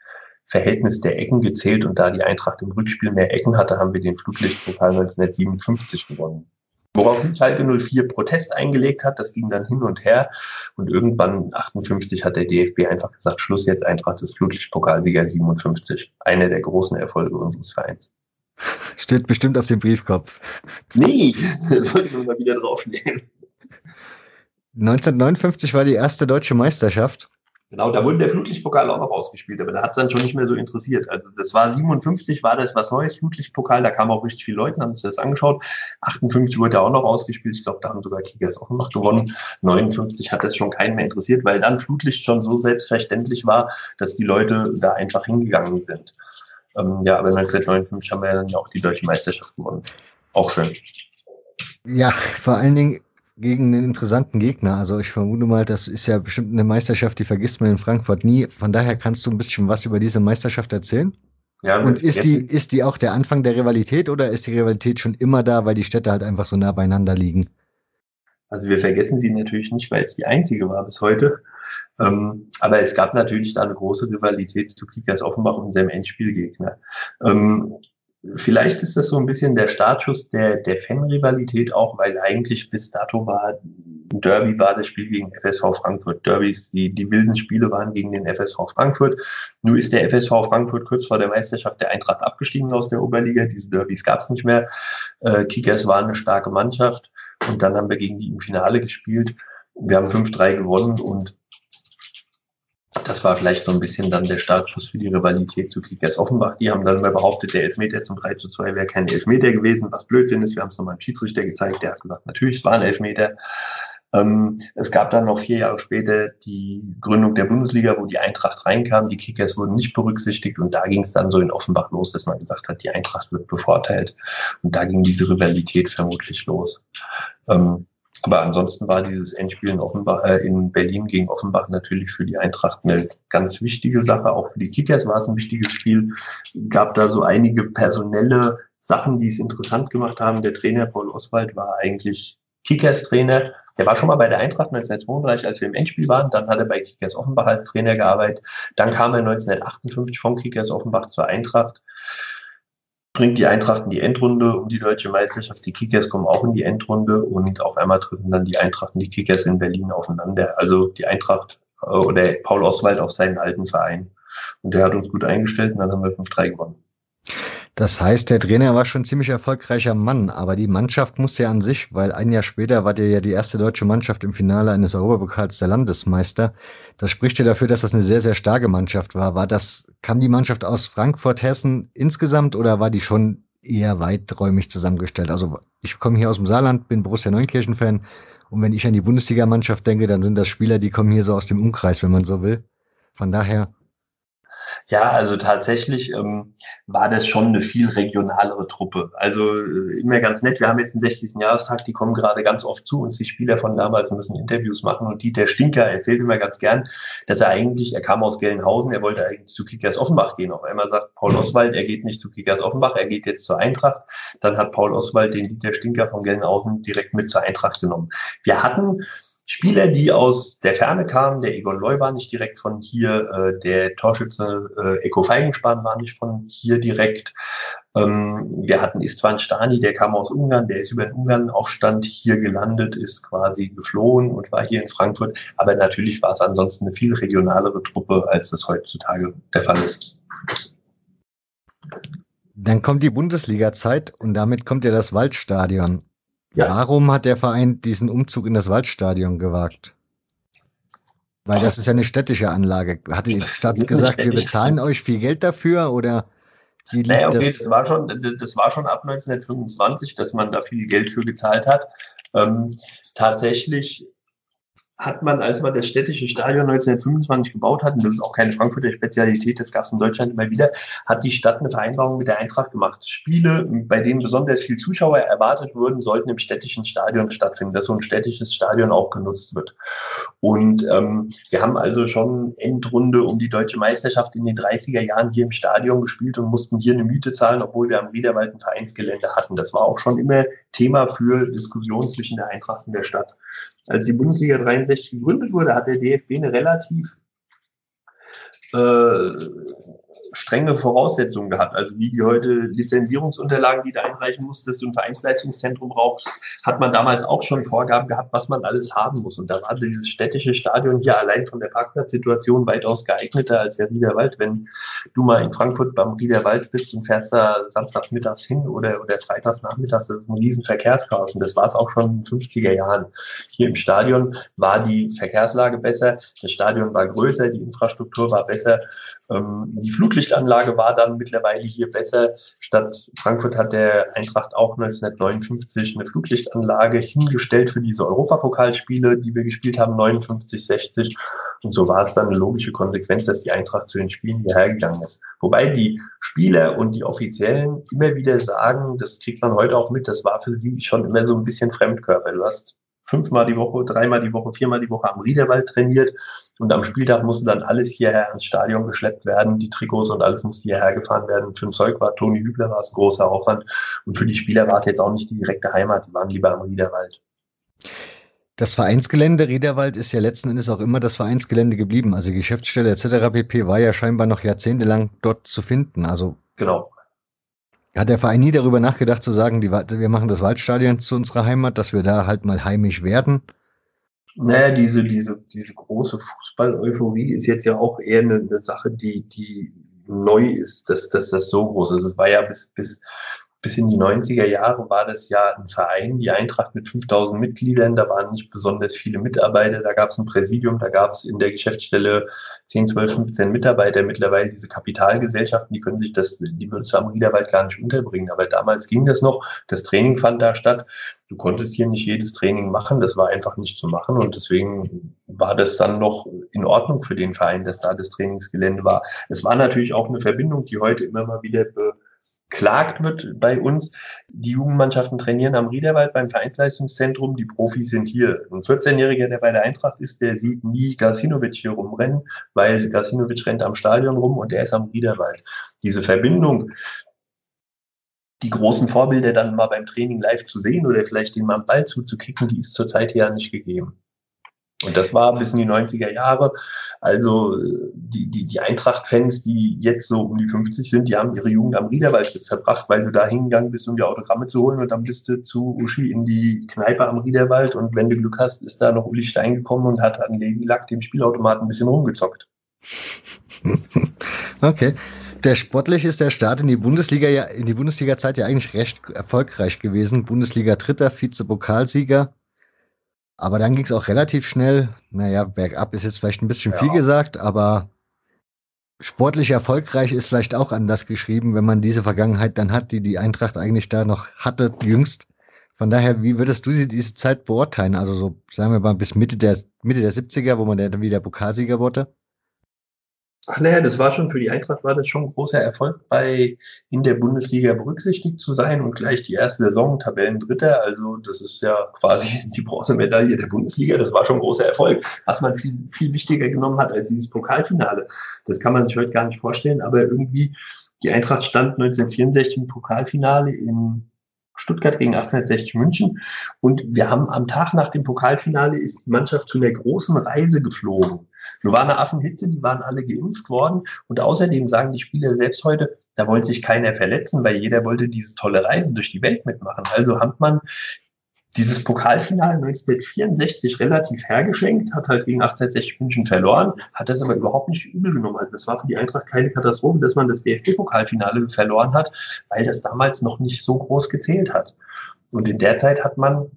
Verhältnis der Ecken gezählt und da die Eintracht im Rückspiel mehr Ecken hatte, haben wir den Flutlichtpokal 1957 gewonnen. Woraufhin Schalke 04 Protest eingelegt hat, das ging dann hin und her und irgendwann 58 hat der DFB einfach gesagt, Schluss jetzt Eintracht des Flutlichtpokalsieger 57. Einer der großen Erfolge unseres Vereins. Steht bestimmt auf dem Briefkopf. Nee, sollte man mal wieder draufnehmen. 1959 war die erste deutsche Meisterschaft. Genau, da wurde der Flutlichtpokal auch noch ausgespielt, aber da hat es dann schon nicht mehr so interessiert. Also das war 57, war das was Neues, Flutlichtpokal, da kamen auch richtig viele Leute, haben sich das angeschaut. 58 wurde ja auch noch ausgespielt, ich glaube, da haben sogar Kickers auch noch gewonnen. 59 hat das schon keinen mehr interessiert, weil dann Flutlicht schon so selbstverständlich war, dass die Leute da einfach hingegangen sind. Ähm, ja, aber 1959 haben wir ja dann auch die deutsche Meisterschaft gewonnen. Auch schön. Ja, vor allen Dingen gegen einen interessanten Gegner. Also ich vermute mal, das ist ja bestimmt eine Meisterschaft, die vergisst man in Frankfurt nie. Von daher kannst du ein bisschen was über diese Meisterschaft erzählen? Ja, und ist die, ist die auch der Anfang der Rivalität oder ist die Rivalität schon immer da, weil die Städte halt einfach so nah beieinander liegen? Also wir vergessen sie natürlich nicht, weil es die einzige war bis heute. Ähm, aber es gab natürlich da eine große Rivalität zu Kickers Offenbach und seinem Endspielgegner. Ähm, Vielleicht ist das so ein bisschen der Startschuss der, der Fan-Rivalität auch, weil eigentlich bis dato war Derby war das Spiel gegen FSV Frankfurt. Derbys, die, die wilden Spiele waren gegen den FSV Frankfurt. Nur ist der FSV Frankfurt kurz vor der Meisterschaft der Eintracht abgestiegen aus der Oberliga. Diese Derbys gab es nicht mehr. Äh, Kickers waren eine starke Mannschaft und dann haben wir gegen die im Finale gespielt. Wir haben 5-3 gewonnen und das war vielleicht so ein bisschen dann der Startschuss für die Rivalität zu Kickers Offenbach. Die haben dann mal behauptet, der Elfmeter zum 3 zu 2 wäre kein Elfmeter gewesen, was Blödsinn ist. Wir haben es nochmal dem Schiedsrichter gezeigt, der hat gesagt, natürlich, es war ein Elfmeter. Ähm, es gab dann noch vier Jahre später die Gründung der Bundesliga, wo die Eintracht reinkam. Die Kickers wurden nicht berücksichtigt und da ging es dann so in Offenbach los, dass man gesagt hat, die Eintracht wird bevorteilt. Und da ging diese Rivalität vermutlich los. Ähm, aber ansonsten war dieses Endspiel in, Offenbach, äh, in Berlin gegen Offenbach natürlich für die Eintracht eine ganz wichtige Sache. Auch für die Kickers war es ein wichtiges Spiel. Gab da so einige personelle Sachen, die es interessant gemacht haben. Der Trainer Paul Oswald war eigentlich Kickers-Trainer. Der war schon mal bei der Eintracht 1932, als wir im Endspiel waren. Dann hat er bei Kickers Offenbach als Trainer gearbeitet. Dann kam er 1958 vom Kickers Offenbach zur Eintracht bringt die Eintracht in die Endrunde um die deutsche Meisterschaft. Die Kickers kommen auch in die Endrunde und auf einmal treffen dann die Eintracht und die Kickers in Berlin aufeinander. Also die Eintracht äh, oder Paul Oswald auf seinen alten Verein. Und der hat uns gut eingestellt und dann haben wir 5-3 gewonnen. Das heißt, der Trainer war schon ein ziemlich erfolgreicher Mann, aber die Mannschaft musste ja an sich, weil ein Jahr später war der ja die erste deutsche Mannschaft im Finale eines Europapokals der Landesmeister. Das spricht ja dafür, dass das eine sehr, sehr starke Mannschaft war. War das, kam die Mannschaft aus Frankfurt, Hessen insgesamt oder war die schon eher weiträumig zusammengestellt? Also ich komme hier aus dem Saarland, bin Borussia Neunkirchen-Fan und wenn ich an die Bundesligamannschaft denke, dann sind das Spieler, die kommen hier so aus dem Umkreis, wenn man so will. Von daher ja, also tatsächlich ähm, war das schon eine viel regionalere Truppe. Also äh, immer ganz nett. Wir haben jetzt den 60. Jahrestag, die kommen gerade ganz oft zu uns. Die Spieler von damals müssen Interviews machen. Und Dieter Stinker erzählt immer ganz gern, dass er eigentlich, er kam aus Gelnhausen, er wollte eigentlich zu Kickers Offenbach gehen. Auf einmal sagt Paul Oswald, er geht nicht zu Kickers Offenbach, er geht jetzt zur Eintracht. Dann hat Paul Oswald den Dieter Stinker von Gelnhausen direkt mit zur Eintracht genommen. Wir hatten Spieler, die aus der Ferne kamen. Der Egon Loy war nicht direkt von hier, äh, der Torschütze äh, Eko Feigenspan war nicht von hier direkt. Ähm, wir hatten Istvan Stani, der kam aus Ungarn, der ist über den Ungarn-Aufstand hier gelandet, ist quasi geflohen und war hier in Frankfurt. Aber natürlich war es ansonsten eine viel regionalere Truppe, als das heutzutage der Fall ist. Dann kommt die Bundesliga-Zeit und damit kommt ja das Waldstadion. Ja. Warum hat der Verein diesen Umzug in das Waldstadion gewagt? Weil das ist ja eine städtische Anlage. Hat die Stadt gesagt, wir bezahlen euch viel Geld dafür oder wie lief naja, okay, das? Das war, schon, das war schon ab 1925, dass man da viel Geld für gezahlt hat. Ähm, tatsächlich hat man, als man das städtische Stadion 1925 gebaut hat, und das ist auch keine Frankfurter Spezialität, das gab es in Deutschland immer wieder, hat die Stadt eine Vereinbarung mit der Eintracht gemacht. Spiele, bei denen besonders viel Zuschauer erwartet wurden, sollten im städtischen Stadion stattfinden, dass so ein städtisches Stadion auch genutzt wird. Und ähm, wir haben also schon Endrunde um die deutsche Meisterschaft in den 30er Jahren hier im Stadion gespielt und mussten hier eine Miete zahlen, obwohl wir am Riederwald ein Vereinsgelände hatten. Das war auch schon immer Thema für Diskussionen zwischen der Eintracht und der Stadt. Als die Bundesliga 63 gegründet wurde, hat der DFB eine relativ äh, strenge Voraussetzungen gehabt. Also wie die heute Lizenzierungsunterlagen, die du einreichen musst, dass du ein Vereinsleistungszentrum brauchst, hat man damals auch schon Vorgaben gehabt, was man alles haben muss. Und da war dieses städtische Stadion hier allein von der Parkplatzsituation weitaus geeigneter als der Riederwald. Wenn du mal in Frankfurt beim Riederwald bist und fährst da samstags mittags hin oder, oder freitags nachmittags, das ist ein riesen Verkehrschaos. Und das war es auch schon in den 50er Jahren. Hier im Stadion war die Verkehrslage besser, das Stadion war größer, die Infrastruktur war besser. Ähm, die Flutlichtanlage war dann mittlerweile hier besser. Statt Frankfurt hat der Eintracht auch 1959 eine Flutlichtanlage hingestellt für diese Europapokalspiele, die wir gespielt haben, 59, 60. Und so war es dann eine logische Konsequenz, dass die Eintracht zu den Spielen hierher gegangen ist. Wobei die Spieler und die Offiziellen immer wieder sagen, das kriegt man heute auch mit, das war für sie schon immer so ein bisschen Fremdkörper. Du hast fünfmal die Woche, dreimal die Woche, viermal die Woche am Riederwald trainiert und am Spieltag musste dann alles hierher ins Stadion geschleppt werden, die Trikots und alles musste hierher gefahren werden. Für ein Zeug war Toni Hübler war es ein großer Aufwand und für die Spieler war es jetzt auch nicht die direkte Heimat, die waren lieber am Riederwald. Das Vereinsgelände Riederwald ist ja letzten Endes auch immer das Vereinsgelände geblieben. Also Geschäftsstelle etc. pp. war ja scheinbar noch jahrzehntelang dort zu finden. Also genau. Hat der Verein nie darüber nachgedacht zu sagen, die, wir machen das Waldstadion zu unserer Heimat, dass wir da halt mal heimisch werden? Naja, diese, diese, diese große Fußball-Euphorie ist jetzt ja auch eher eine, eine Sache, die, die neu ist, dass, dass das so groß ist. Es war ja bis, bis bis in die 90er Jahre war das ja ein Verein, die Eintracht mit 5000 Mitgliedern, da waren nicht besonders viele Mitarbeiter, da gab es ein Präsidium, da gab es in der Geschäftsstelle 10, 12, 15 Mitarbeiter. Mittlerweile diese Kapitalgesellschaften, die können sich das, die würdest du am Riederwald gar nicht unterbringen. Aber damals ging das noch, das Training fand da statt. Du konntest hier nicht jedes Training machen, das war einfach nicht zu machen und deswegen war das dann noch in Ordnung für den Verein, dass da das Trainingsgelände war. Es war natürlich auch eine Verbindung, die heute immer mal wieder be beklagt wird bei uns. Die Jugendmannschaften trainieren am Riederwald beim Vereinsleistungszentrum. Die Profis sind hier. Ein 14-Jähriger, der bei der Eintracht ist, der sieht nie Gasinovic hier rumrennen, weil Gasinovic rennt am Stadion rum und er ist am Riederwald. Diese Verbindung, die großen Vorbilder dann mal beim Training live zu sehen oder vielleicht den mal am Ball zuzukicken, die ist zurzeit ja nicht gegeben. Und das war bis in die 90er Jahre. Also die, die, die Eintracht-Fans, die jetzt so um die 50 sind, die haben ihre Jugend am Riederwald verbracht, weil du da hingegangen bist, um die Autogramme zu holen und dann bist du zu Uschi in die Kneipe am Riederwald und wenn du Glück hast, ist da noch Uli Stein gekommen und hat an Lack dem Spielautomaten ein bisschen rumgezockt. okay. Der sportlich ist der Start in die Bundesliga ja in die Bundesliga-Zeit ja eigentlich recht erfolgreich gewesen. Bundesliga Dritter, Vize-Pokalsieger aber dann ging es auch relativ schnell. Naja, bergab ist jetzt vielleicht ein bisschen ja. viel gesagt, aber sportlich erfolgreich ist vielleicht auch anders geschrieben, wenn man diese Vergangenheit dann hat, die die Eintracht eigentlich da noch hatte, jüngst. Von daher, wie würdest du diese Zeit beurteilen? Also so, sagen wir mal, bis Mitte der, Mitte der 70er, wo man dann wieder Pokalsieger wurde? Ach naja, das war schon für die Eintracht war das schon ein großer Erfolg, bei in der Bundesliga berücksichtigt zu sein und gleich die erste Saison Tabellendritter. Also das ist ja quasi die Bronzemedaille der Bundesliga. Das war schon ein großer Erfolg, was man viel viel wichtiger genommen hat als dieses Pokalfinale. Das kann man sich heute gar nicht vorstellen, aber irgendwie die Eintracht stand 1964 im Pokalfinale in Stuttgart gegen 1860 München. Und wir haben am Tag nach dem Pokalfinale ist die Mannschaft zu einer großen Reise geflogen. Nur war eine Affenhitze, die waren alle geimpft worden. Und außerdem sagen die Spieler selbst heute, da wollte sich keiner verletzen, weil jeder wollte diese tolle Reise durch die Welt mitmachen. Also hat man dieses Pokalfinale 1964 relativ hergeschenkt, hat halt gegen 1860 München verloren, hat das aber überhaupt nicht übel genommen. Also das war für die Eintracht keine Katastrophe, dass man das DFB-Pokalfinale verloren hat, weil das damals noch nicht so groß gezählt hat. Und in der Zeit hat man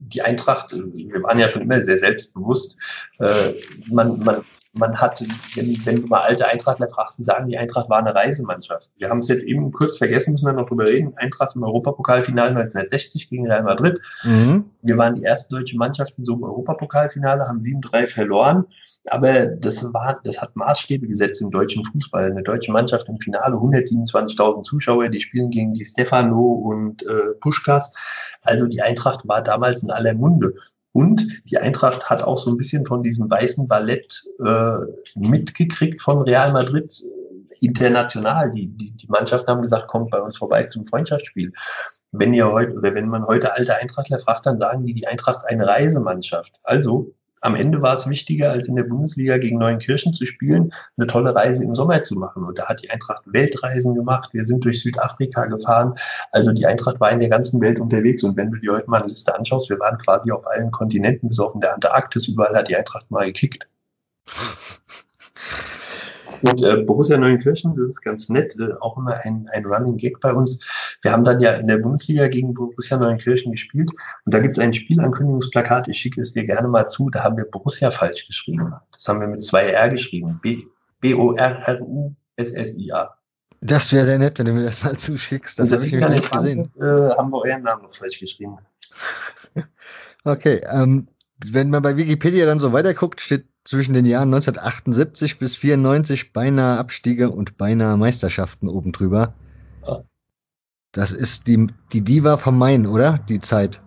die Eintracht, wir waren ja schon immer sehr selbstbewusst, äh, man, man man hat, wenn, wenn du mal alte Eintrachtler fragst, sagen, die Eintracht war eine Reisemannschaft. Wir haben es jetzt eben kurz vergessen, müssen wir noch drüber reden. Eintracht im Europapokalfinale 1960 gegen Real Madrid. Mhm. Wir waren die erste deutsche Mannschaft in so einem Europapokalfinale, haben 7-3 verloren. Aber das war, das hat Maßstäbe gesetzt im deutschen Fußball. Eine deutsche Mannschaft im Finale, 127.000 Zuschauer, die spielen gegen die Stefano und äh, Puschkas. Also die Eintracht war damals in aller Munde. Und die Eintracht hat auch so ein bisschen von diesem weißen Ballett äh, mitgekriegt von Real Madrid äh, international. Die, die, die Mannschaften haben gesagt, kommt bei uns vorbei zum Freundschaftsspiel. Wenn ihr heute oder wenn man heute alte Eintrachtler fragt, dann sagen die, die Eintracht ist eine Reisemannschaft. Also am Ende war es wichtiger, als in der Bundesliga gegen Neuenkirchen zu spielen, eine tolle Reise im Sommer zu machen. Und da hat die Eintracht Weltreisen gemacht. Wir sind durch Südafrika gefahren. Also die Eintracht war in der ganzen Welt unterwegs. Und wenn du dir heute mal eine Liste anschaust, wir waren quasi auf allen Kontinenten, bis auf in der Antarktis. Überall hat die Eintracht mal gekickt. Und äh, Borussia Neuenkirchen, das ist ganz nett, äh, auch immer ein, ein Running Gag bei uns. Wir haben dann ja in der Bundesliga gegen Borussia Neuenkirchen gespielt und da gibt es ein Spielankündigungsplakat, ich schicke es dir gerne mal zu, da haben wir Borussia falsch geschrieben. Das haben wir mit zwei R geschrieben. B-O-R-R-U-S-S-I-A. Das wäre sehr nett, wenn du mir das mal zuschickst. Das, das habe ich nämlich nicht gesehen. Äh, haben wir euren Namen noch falsch geschrieben. okay, ähm, wenn man bei Wikipedia dann so weiterguckt, steht zwischen den Jahren 1978 bis 94 beinahe Abstiege und beinahe Meisterschaften oben drüber. Das ist die, die Diva vom Main, oder? Die Zeit.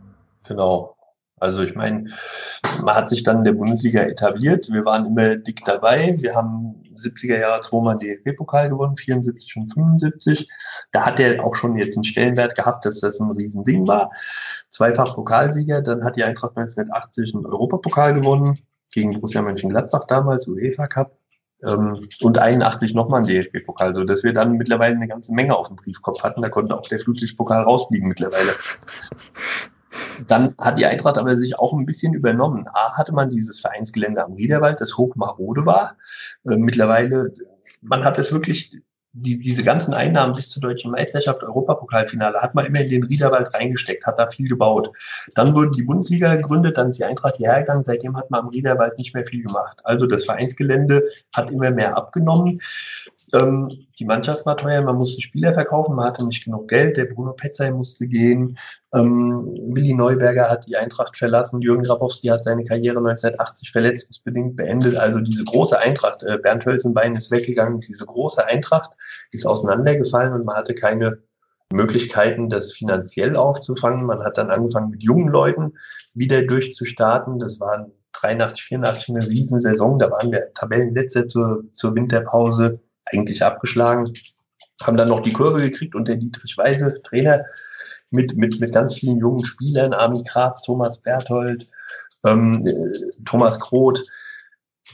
Genau. Also ich meine, man hat sich dann in der Bundesliga etabliert. Wir waren immer dick dabei. Wir haben 70er Jahre zweimal DFB-Pokal gewonnen, 74 und 75. Da hat er auch schon jetzt einen Stellenwert gehabt, dass das ein Riesending war. Zweifach Pokalsieger. Dann hat die Eintracht 1980 einen Europapokal gewonnen gegen Borussia Mönchengladbach damals, UEFA Cup. Ähm, und 81 nochmal ein DFB-Pokal, so dass wir dann mittlerweile eine ganze Menge auf dem Briefkopf hatten. Da konnte auch der Flutlichtpokal rausfliegen mittlerweile. Dann hat die Eintracht aber sich auch ein bisschen übernommen. A hatte man dieses Vereinsgelände am Riederwald, das hochmarode war. Äh, mittlerweile, man hat es wirklich die, diese ganzen Einnahmen bis zur deutschen Meisterschaft, Europapokalfinale, hat man immer in den Riederwald reingesteckt, hat da viel gebaut. Dann wurde die Bundesliga gegründet, dann ist die Eintracht hierher gegangen, seitdem hat man am Riederwald nicht mehr viel gemacht. Also das Vereinsgelände hat immer mehr abgenommen. Ähm, die Mannschaft war teuer, man musste Spieler verkaufen, man hatte nicht genug Geld, der Bruno Petzai musste gehen, ähm, Willi Neuberger hat die Eintracht verlassen, Jürgen Grabowski hat seine Karriere 1980 verletzungsbedingt beendet. Also diese große Eintracht, äh, Bernd Hölzenbein ist weggegangen, diese große Eintracht ist auseinandergefallen und man hatte keine Möglichkeiten, das finanziell aufzufangen. Man hat dann angefangen mit jungen Leuten wieder durchzustarten. Das waren 83, 84 eine Riesensaison. Da waren wir Tabellenletzte zur, zur Winterpause eigentlich abgeschlagen. Haben dann noch die Kurve gekriegt und der Dietrich Weise, Trainer, mit, mit, mit ganz vielen jungen Spielern, Armin Kratz, Thomas Berthold, ähm, Thomas Kroth,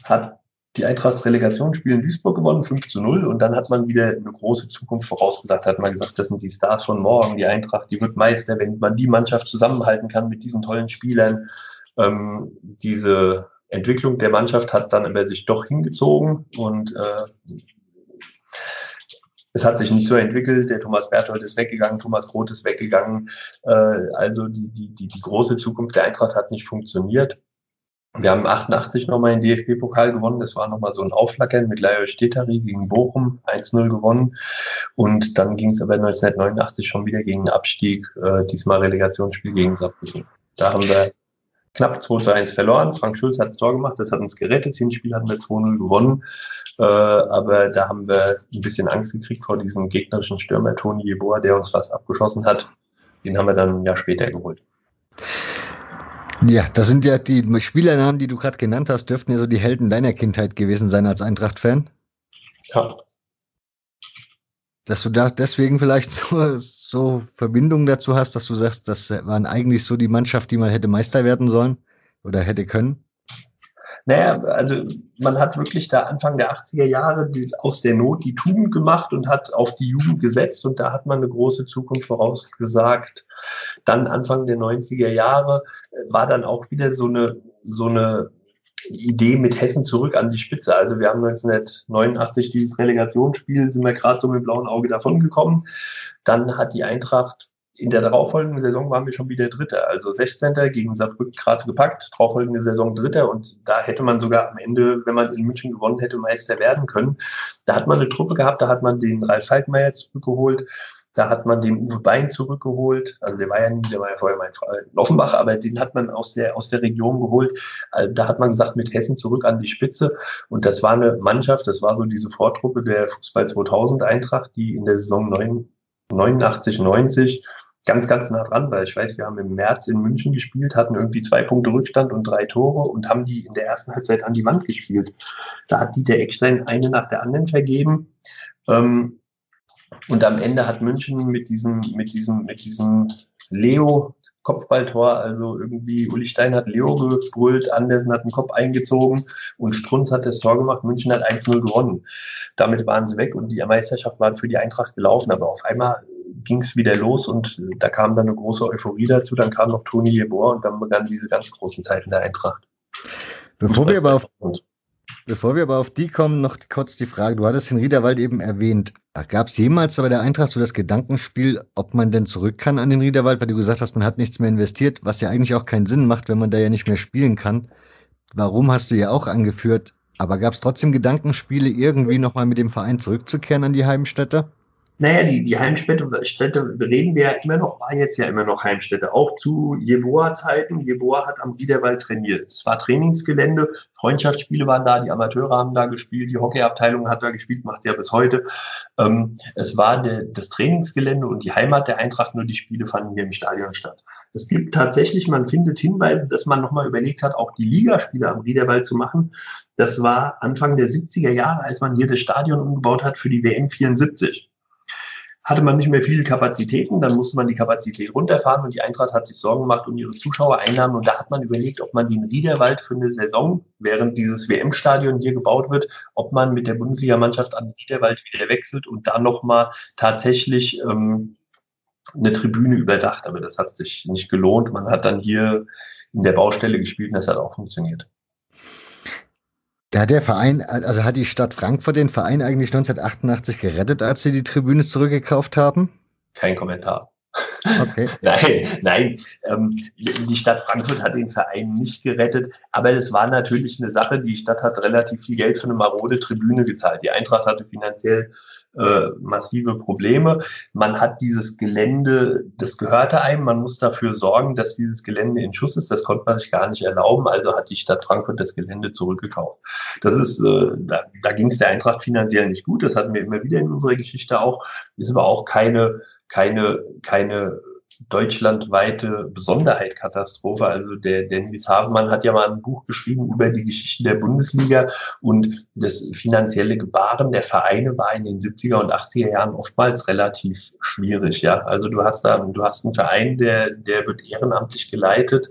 hat die Eintrachts Relegationsspiel in Duisburg gewonnen, 5 zu 0. Und dann hat man wieder eine große Zukunft vorausgesagt, hat man gesagt, das sind die Stars von morgen, die Eintracht, die wird Meister, wenn man die Mannschaft zusammenhalten kann mit diesen tollen Spielern. Ähm, diese Entwicklung der Mannschaft hat dann aber sich doch hingezogen und äh, es hat sich nicht so entwickelt. Der Thomas Berthold ist weggegangen, Thomas Groth ist weggegangen. Äh, also die, die, die, die große Zukunft der Eintracht hat nicht funktioniert. Wir haben 88 nochmal den DFB-Pokal gewonnen. Das war nochmal so ein Aufflackern mit Lajos Stetari gegen Bochum, 1-0 gewonnen. Und dann ging es aber 1989 schon wieder gegen Abstieg, äh, diesmal Relegationsspiel gegen Saarbrücken. Da haben wir knapp 2-1 verloren. Frank Schulz hat das Tor gemacht, das hat uns gerettet. Den Spiel hatten wir 2-0 gewonnen. Äh, aber da haben wir ein bisschen Angst gekriegt vor diesem gegnerischen Stürmer Toni Jeboa, der uns fast abgeschossen hat. Den haben wir dann ein Jahr später geholt. Ja, das sind ja die Spielernamen, die du gerade genannt hast, dürften ja so die Helden deiner Kindheit gewesen sein als Eintracht-Fan. Ja. Dass du da deswegen vielleicht so, so Verbindungen dazu hast, dass du sagst, das waren eigentlich so die Mannschaft, die mal hätte Meister werden sollen oder hätte können? Naja, also man hat wirklich da Anfang der 80er Jahre die, aus der Not die Tugend gemacht und hat auf die Jugend gesetzt und da hat man eine große Zukunft vorausgesagt. Dann Anfang der 90er Jahre äh, war dann auch wieder so eine, so eine Idee mit Hessen zurück an die Spitze. Also wir haben 1989 dieses Relegationsspiel, sind wir gerade so mit blauen Auge davon gekommen. Dann hat die Eintracht in der darauffolgenden Saison waren wir schon wieder Dritter, also 16. gegen Saarbrücken gerade gepackt, darauffolgende Saison Dritter und da hätte man sogar am Ende, wenn man in München gewonnen hätte, Meister werden können. Da hat man eine Truppe gehabt, da hat man den Ralf Falkmeier zurückgeholt, da hat man den Uwe Bein zurückgeholt, also der war ja nie, der war ja vorher mein Freund in Offenbach, aber den hat man aus der, aus der Region geholt. Also da hat man gesagt, mit Hessen zurück an die Spitze und das war eine Mannschaft, das war so diese Vortruppe der Fußball 2000 Eintracht, die in der Saison 89, 90 ganz, ganz nah dran, weil ich weiß, wir haben im März in München gespielt, hatten irgendwie zwei Punkte Rückstand und drei Tore und haben die in der ersten Halbzeit an die Wand gespielt. Da hat Dieter Eckstein eine nach der anderen vergeben. Ähm, und am Ende hat München mit diesem, mit diesem, mit diesem Leo Kopfballtor. Also irgendwie Uli Stein hat Leo gebrüllt, Andersen hat den Kopf eingezogen und Strunz hat das Tor gemacht. München hat 1-0 gewonnen. Damit waren sie weg und die Meisterschaft war für die Eintracht gelaufen. Aber auf einmal ging es wieder los und da kam dann eine große Euphorie dazu. Dann kam noch Toni Jeboer und dann begannen diese ganz großen Zeiten der Eintracht. Bevor wir aber auf, bevor wir aber auf die kommen, noch kurz die Frage. Du hattest den Riederwald eben erwähnt. Gab es jemals bei der Eintracht so das Gedankenspiel, ob man denn zurück kann an den Riederwald, weil du gesagt hast, man hat nichts mehr investiert, was ja eigentlich auch keinen Sinn macht, wenn man da ja nicht mehr spielen kann. Warum hast du ja auch angeführt, aber gab es trotzdem Gedankenspiele, irgendwie nochmal mit dem Verein zurückzukehren an die Heimstätte? Naja, die, die Heimstätte, Städte, reden wir ja immer noch, war jetzt ja immer noch Heimstätte. Auch zu Jeboa-Zeiten. Jeboa hat am Riederwald trainiert. Es war Trainingsgelände, Freundschaftsspiele waren da, die Amateure haben da gespielt, die Hockeyabteilung hat da gespielt, macht ja bis heute. Ähm, es war de, das Trainingsgelände und die Heimat der Eintracht, nur die Spiele fanden hier im Stadion statt. Es gibt tatsächlich, man findet Hinweise, dass man nochmal überlegt hat, auch die Ligaspiele am Riederwald zu machen. Das war Anfang der 70er Jahre, als man hier das Stadion umgebaut hat für die WM 74 hatte man nicht mehr viele Kapazitäten, dann musste man die Kapazität runterfahren und die Eintracht hat sich Sorgen gemacht um ihre Zuschauereinnahmen und da hat man überlegt, ob man den Riederwald für eine Saison, während dieses WM-Stadion hier gebaut wird, ob man mit der Bundesligamannschaft an den Riederwald wieder wechselt und da nochmal tatsächlich ähm, eine Tribüne überdacht. Aber das hat sich nicht gelohnt. Man hat dann hier in der Baustelle gespielt und das hat auch funktioniert. Da hat der Verein, also hat die Stadt Frankfurt den Verein eigentlich 1988 gerettet, als sie die Tribüne zurückgekauft haben? Kein Kommentar. Okay. nein, nein. Ähm, die Stadt Frankfurt hat den Verein nicht gerettet, aber es war natürlich eine Sache. Die Stadt hat relativ viel Geld für eine marode Tribüne gezahlt. Die Eintracht hatte finanziell äh, massive Probleme. Man hat dieses Gelände, das gehörte einem, man muss dafür sorgen, dass dieses Gelände in Schuss ist. Das konnte man sich gar nicht erlauben, also hat die Stadt Frankfurt das Gelände zurückgekauft. Das ist, äh, da, da ging es der Eintracht finanziell nicht gut. Das hatten wir immer wieder in unserer Geschichte auch. Ist aber auch keine, keine, keine deutschlandweite Besonderheit Katastrophe. Also der, Nils Havemann hat ja mal ein Buch geschrieben über die Geschichte der Bundesliga und das finanzielle Gebaren der Vereine war in den 70er und 80er Jahren oftmals relativ schwierig. Ja, also du hast da, du hast einen Verein, der, der wird ehrenamtlich geleitet.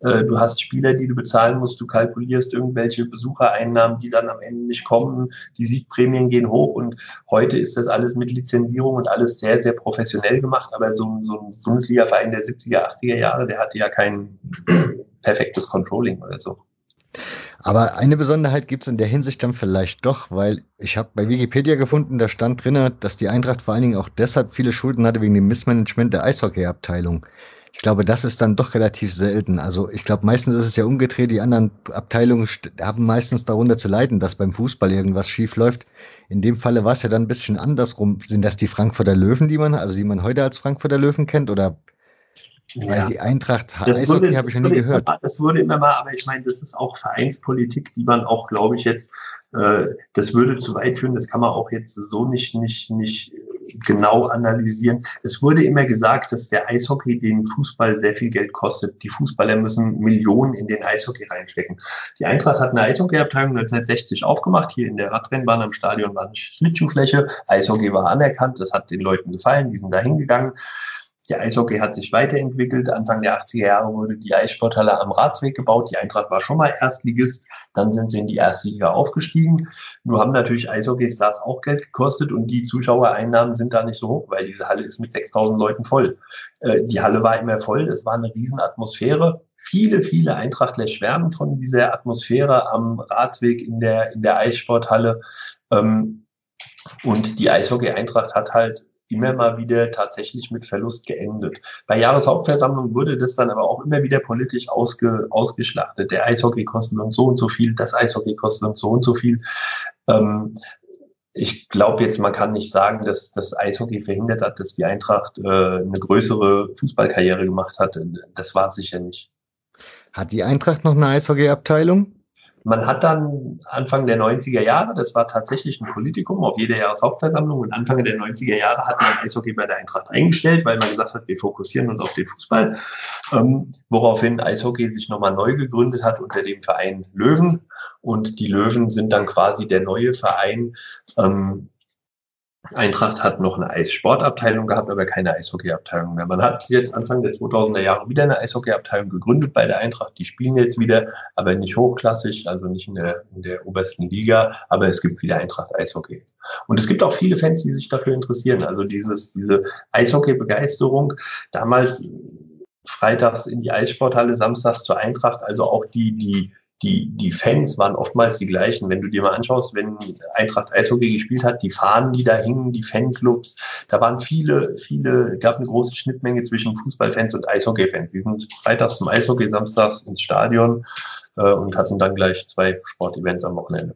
Äh, du hast Spieler, die du bezahlen musst. Du kalkulierst irgendwelche Besuchereinnahmen, die dann am Ende nicht kommen. Die Siegprämien gehen hoch und heute ist das alles mit Lizenzierung und alles sehr, sehr professionell gemacht. Aber so, so ein Bundes Bundesliga-Verein der 70er, 80er Jahre, der hatte ja kein perfektes Controlling oder so. Aber eine Besonderheit gibt es in der Hinsicht dann vielleicht doch, weil ich habe bei Wikipedia gefunden, da stand drin, dass die Eintracht vor allen Dingen auch deshalb viele Schulden hatte wegen dem Missmanagement der Eishockeyabteilung. Ich glaube, das ist dann doch relativ selten. Also ich glaube, meistens ist es ja umgedreht. Die anderen Abteilungen haben meistens darunter zu leiden, dass beim Fußball irgendwas schief läuft. In dem Falle war es ja dann ein bisschen andersrum. Sind das die Frankfurter Löwen, die man, also die man heute als Frankfurter Löwen kennt, oder ja. Weil die Eintracht das Eishockey habe ich noch nie gehört. Immer, das wurde immer mal, aber ich meine, das ist auch Vereinspolitik, die man auch, glaube ich, jetzt, äh, das würde zu weit führen, das kann man auch jetzt so nicht, nicht, nicht genau analysieren. Es wurde immer gesagt, dass der Eishockey den Fußball sehr viel Geld kostet. Die Fußballer müssen Millionen in den Eishockey reinstecken. Die Eintracht hat eine Eishockeyabteilung 1960 aufgemacht. Hier in der Radrennbahn am Stadion war eine Schlittschuhfläche. Eishockey war anerkannt. Das hat den Leuten gefallen. Die sind da hingegangen. Der Eishockey hat sich weiterentwickelt. Anfang der 80er Jahre wurde die Eissporthalle am Ratsweg gebaut. Die Eintracht war schon mal Erstligist. Dann sind sie in die erste Liga aufgestiegen. Nur haben natürlich Eishockey-Stars auch Geld gekostet und die Zuschauereinnahmen sind da nicht so hoch, weil diese Halle ist mit 6000 Leuten voll. Äh, die Halle war immer voll. Es war eine Riesenatmosphäre. Viele, viele Eintrachtler schwärmen von dieser Atmosphäre am Ratsweg in der, in der Eissporthalle. Ähm, und die Eishockey-Eintracht hat halt immer mal wieder tatsächlich mit Verlust geendet. Bei Jahreshauptversammlung wurde das dann aber auch immer wieder politisch ausge, ausgeschlachtet. Der Eishockey kostet uns so und so viel, das Eishockey kostet uns so und so viel. Ähm, ich glaube jetzt, man kann nicht sagen, dass das Eishockey verhindert hat, dass die Eintracht äh, eine größere Fußballkarriere gemacht hat. Das war sicher nicht. Hat die Eintracht noch eine Eishockey-Abteilung? Man hat dann Anfang der 90er Jahre, das war tatsächlich ein Politikum auf jeder Jahreshauptversammlung und Anfang der 90er Jahre hat man Eishockey bei der Eintracht eingestellt, weil man gesagt hat, wir fokussieren uns auf den Fußball, ähm, woraufhin Eishockey sich nochmal neu gegründet hat unter dem Verein Löwen. Und die Löwen sind dann quasi der neue Verein, ähm, Eintracht hat noch eine Eissportabteilung gehabt, aber keine Eishockeyabteilung mehr. Man hat jetzt Anfang der 2000er Jahre wieder eine Eishockeyabteilung gegründet bei der Eintracht. Die spielen jetzt wieder, aber nicht hochklassig, also nicht in der, in der obersten Liga, aber es gibt wieder Eintracht Eishockey. Und es gibt auch viele Fans, die sich dafür interessieren. Also dieses, diese Eishockey-Begeisterung, damals freitags in die Eissporthalle, samstags zur Eintracht, also auch die, die die, die Fans waren oftmals die gleichen. Wenn du dir mal anschaust, wenn Eintracht Eishockey gespielt hat, die Fahnen, die da hingen, die Fanclubs, da waren viele, viele, gab eine große Schnittmenge zwischen Fußballfans und Eishockeyfans. Die sind freitags zum Eishockey, samstags ins Stadion äh, und hatten dann gleich zwei Sportevents am Wochenende.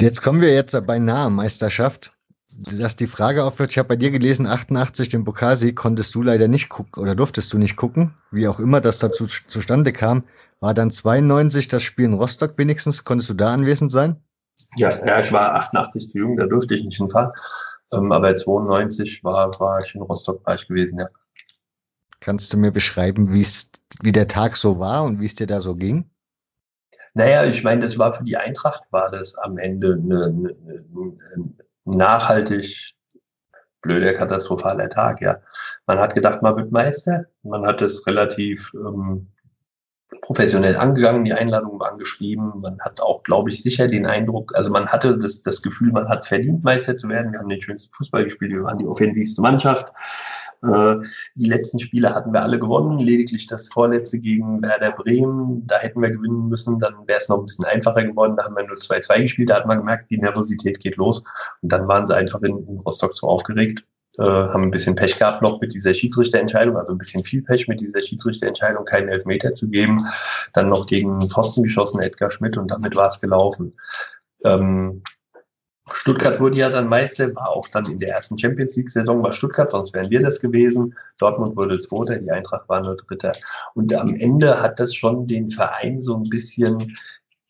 Jetzt kommen wir jetzt bei Meisterschaft dass die Frage aufhört, ich habe bei dir gelesen, 88 den Pokalsieg konntest du leider nicht gucken oder durftest du nicht gucken, wie auch immer das dazu zustande kam. War dann 92 das Spiel in Rostock wenigstens? Konntest du da anwesend sein? Ja, ja ich war 88 zu jung, da durfte ich nicht hinfahren. Ähm, aber 92 war, war ich in Rostock war ich gewesen, ja. Kannst du mir beschreiben, wie der Tag so war und wie es dir da so ging? Naja, ich meine, das war für die Eintracht, war das am Ende eine, eine, eine, nachhaltig blöder, katastrophaler Tag, ja. Man hat gedacht, man wird Meister. Man hat es relativ ähm, professionell angegangen, die Einladung war angeschrieben. Man hat auch, glaube ich, sicher den Eindruck, also man hatte das, das Gefühl, man hat es verdient, Meister zu werden. Wir haben den schönsten Fußball gespielt, wir waren die offensivste Mannschaft. Äh, die letzten Spiele hatten wir alle gewonnen, lediglich das vorletzte gegen Werder Bremen, da hätten wir gewinnen müssen, dann wäre es noch ein bisschen einfacher geworden. Da haben wir nur 2-2 gespielt, da hat man gemerkt, die Nervosität geht los. Und dann waren sie einfach in, in Rostock so aufgeregt, äh, haben ein bisschen Pech gehabt noch mit dieser Schiedsrichterentscheidung, also ein bisschen viel Pech mit dieser Schiedsrichterentscheidung, keinen Elfmeter zu geben. Dann noch gegen Pfosten geschossen, Edgar Schmidt, und damit war es gelaufen. Ähm, Stuttgart wurde ja dann Meister, war auch dann in der ersten Champions League-Saison war Stuttgart, sonst wären wir das gewesen. Dortmund wurde Zweiter, die Eintracht war nur Dritter. Und am Ende hat das schon den Verein so ein bisschen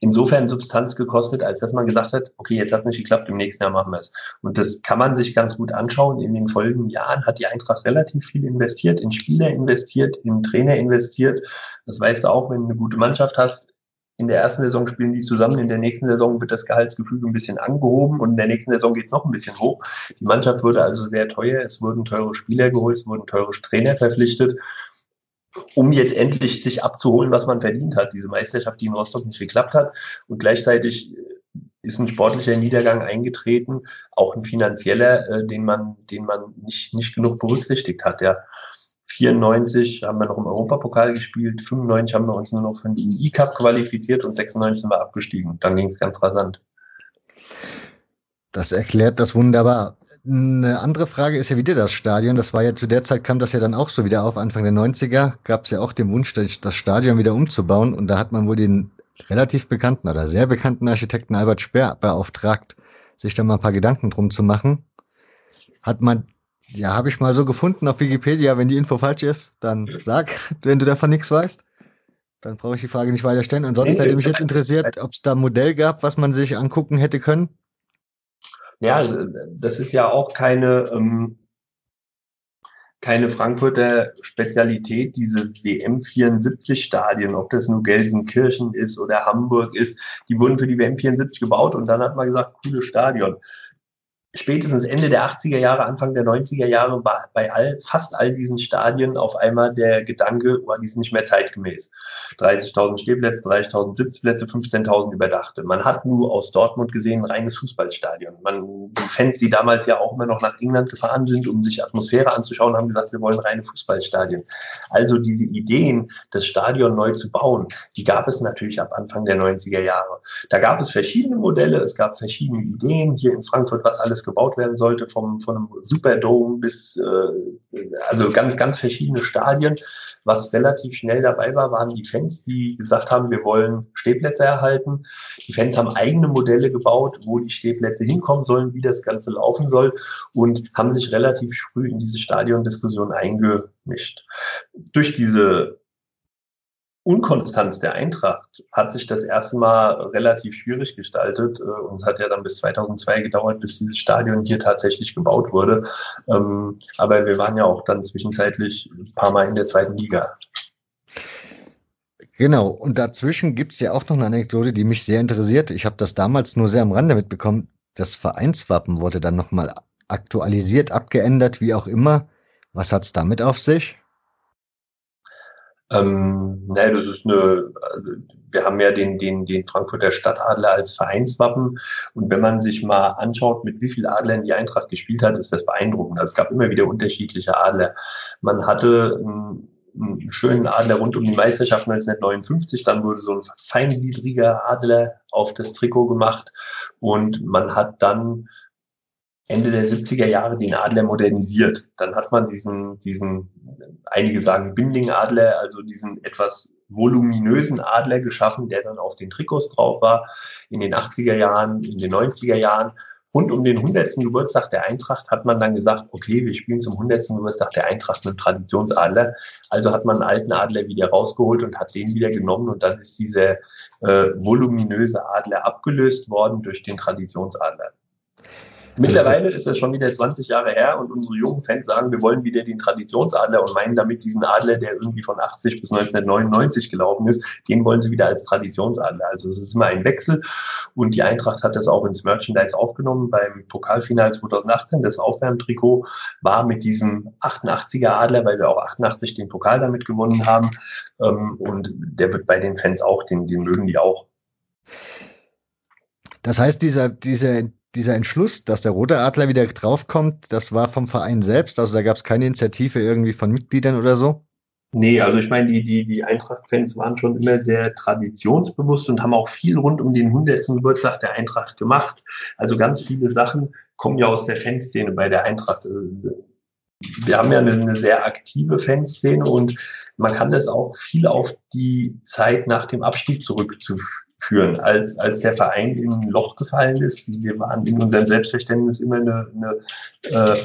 insofern Substanz gekostet, als dass man gesagt hat, okay, jetzt hat es nicht geklappt, im nächsten Jahr machen wir es. Und das kann man sich ganz gut anschauen. In den folgenden Jahren hat die Eintracht relativ viel investiert, in Spieler investiert, in Trainer investiert. Das weißt du auch, wenn du eine gute Mannschaft hast, in der ersten Saison spielen die zusammen, in der nächsten Saison wird das Gehaltsgefüge ein bisschen angehoben und in der nächsten Saison geht es noch ein bisschen hoch. Die Mannschaft wurde also sehr teuer, es wurden teure Spieler geholt, es wurden teure Trainer verpflichtet, um jetzt endlich sich abzuholen, was man verdient hat. Diese Meisterschaft, die in Rostock nicht geklappt hat und gleichzeitig ist ein sportlicher Niedergang eingetreten, auch ein finanzieller, äh, den man, den man nicht, nicht genug berücksichtigt hat. Ja. 94 haben wir noch im Europapokal gespielt, 95 haben wir uns nur noch für den E-Cup qualifiziert und 96 sind wir abgestiegen. Dann ging es ganz rasant. Das erklärt das wunderbar. Eine andere Frage ist ja wieder das Stadion. Das war ja zu der Zeit, kam das ja dann auch so wieder auf. Anfang der 90er gab es ja auch den Wunsch, das Stadion wieder umzubauen. Und da hat man wohl den relativ bekannten oder sehr bekannten Architekten Albert Speer beauftragt, sich da mal ein paar Gedanken drum zu machen. Hat man ja, habe ich mal so gefunden auf Wikipedia. Wenn die Info falsch ist, dann sag, wenn du davon nichts weißt. Dann brauche ich die Frage nicht weiter stellen. Ansonsten hätte mich jetzt interessiert, ob es da ein Modell gab, was man sich angucken hätte können. Ja, das ist ja auch keine, ähm, keine Frankfurter Spezialität, diese WM 74 Stadien, ob das nur Gelsenkirchen ist oder Hamburg ist, die wurden für die WM 74 gebaut und dann hat man gesagt, cooles Stadion spätestens Ende der 80er Jahre, Anfang der 90er Jahre war bei all, fast all diesen Stadien auf einmal der Gedanke, oh, die sind nicht mehr zeitgemäß. 30.000 Stehplätze, 30.000 Sitzplätze, 15.000 überdachte. Man hat nur aus Dortmund gesehen ein reines Fußballstadion. Man, die Fans, die damals ja auch immer noch nach England gefahren sind, um sich Atmosphäre anzuschauen, haben gesagt, wir wollen reine Fußballstadien. Also diese Ideen, das Stadion neu zu bauen, die gab es natürlich ab Anfang der 90er Jahre. Da gab es verschiedene Modelle, es gab verschiedene Ideen hier in Frankfurt, was alles gebaut werden sollte, vom, von einem Superdome bis, äh, also ganz, ganz verschiedene Stadien. Was relativ schnell dabei war, waren die Fans, die gesagt haben, wir wollen Stehplätze erhalten. Die Fans haben eigene Modelle gebaut, wo die Stehplätze hinkommen sollen, wie das Ganze laufen soll und haben sich relativ früh in diese Stadiondiskussion eingemischt. Durch diese Unkonstanz der Eintracht hat sich das erste Mal relativ schwierig gestaltet äh, und es hat ja dann bis 2002 gedauert, bis dieses Stadion hier tatsächlich gebaut wurde. Ähm, aber wir waren ja auch dann zwischenzeitlich ein paar Mal in der zweiten Liga. Genau, und dazwischen gibt es ja auch noch eine Anekdote, die mich sehr interessiert. Ich habe das damals nur sehr am Rande mitbekommen. das Vereinswappen wurde dann nochmal aktualisiert, abgeändert, wie auch immer. Was hat's damit auf sich? Ähm, naja, das ist eine, also wir haben ja den, den, den Frankfurter Stadtadler als Vereinswappen. Und wenn man sich mal anschaut, mit wie vielen Adlern die Eintracht gespielt hat, ist das beeindruckend. Also es gab immer wieder unterschiedliche Adler. Man hatte einen, einen schönen Adler rund um die Meisterschaft 1959. Dann wurde so ein feingliedriger Adler auf das Trikot gemacht. Und man hat dann Ende der 70er Jahre den Adler modernisiert. Dann hat man diesen, diesen, einige sagen Binding-Adler, also diesen etwas voluminösen Adler geschaffen, der dann auf den Trikots drauf war. In den 80er Jahren, in den 90er Jahren. Rund um den 100. Geburtstag der Eintracht hat man dann gesagt, okay, wir spielen zum 100. Geburtstag der Eintracht mit Traditionsadler. Also hat man einen alten Adler wieder rausgeholt und hat den wieder genommen und dann ist dieser äh, voluminöse Adler abgelöst worden durch den Traditionsadler. Mittlerweile ist das schon wieder 20 Jahre her und unsere jungen Fans sagen, wir wollen wieder den Traditionsadler und meinen damit diesen Adler, der irgendwie von 80 bis 1999 gelaufen ist, den wollen sie wieder als Traditionsadler. Also es ist immer ein Wechsel und die Eintracht hat das auch ins Merchandise aufgenommen beim Pokalfinal 2018. Das Aufwärmtrikot war mit diesem 88er Adler, weil wir auch 88 den Pokal damit gewonnen haben ähm, und der wird bei den Fans auch, den, den mögen die auch. Das heißt, dieser, diese, dieser Entschluss, dass der Rote Adler wieder draufkommt, das war vom Verein selbst? Also da gab es keine Initiative irgendwie von Mitgliedern oder so? Nee, also ich meine, die, die, die Eintracht-Fans waren schon immer sehr traditionsbewusst und haben auch viel rund um den 100. Geburtstag der Eintracht gemacht. Also ganz viele Sachen kommen ja aus der Fanszene bei der Eintracht. Wir haben ja eine, eine sehr aktive Fanszene und man kann das auch viel auf die Zeit nach dem Abstieg zurückzuführen führen. Als, als der Verein in ein Loch gefallen ist, wir waren in unserem Selbstverständnis immer eine, eine äh,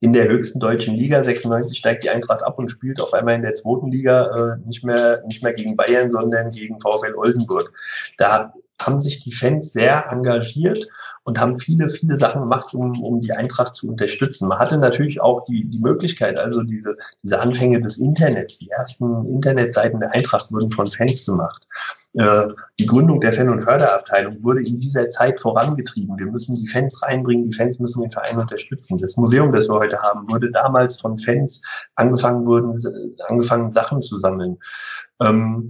in der höchsten deutschen Liga, 96 steigt die Eintracht ab und spielt auf einmal in der zweiten Liga äh, nicht, mehr, nicht mehr gegen Bayern, sondern gegen VfL Oldenburg. Da haben sich die Fans sehr engagiert und haben viele, viele Sachen gemacht, um, um die Eintracht zu unterstützen. Man hatte natürlich auch die, die Möglichkeit, also diese, diese Anfänge des Internets, die ersten Internetseiten der Eintracht wurden von Fans gemacht. Äh, die Gründung der Fan- und Förderabteilung wurde in dieser Zeit vorangetrieben. Wir müssen die Fans reinbringen, die Fans müssen den Verein unterstützen. Das Museum, das wir heute haben, wurde damals von Fans angefangen, wurden, angefangen Sachen zu sammeln. Ähm,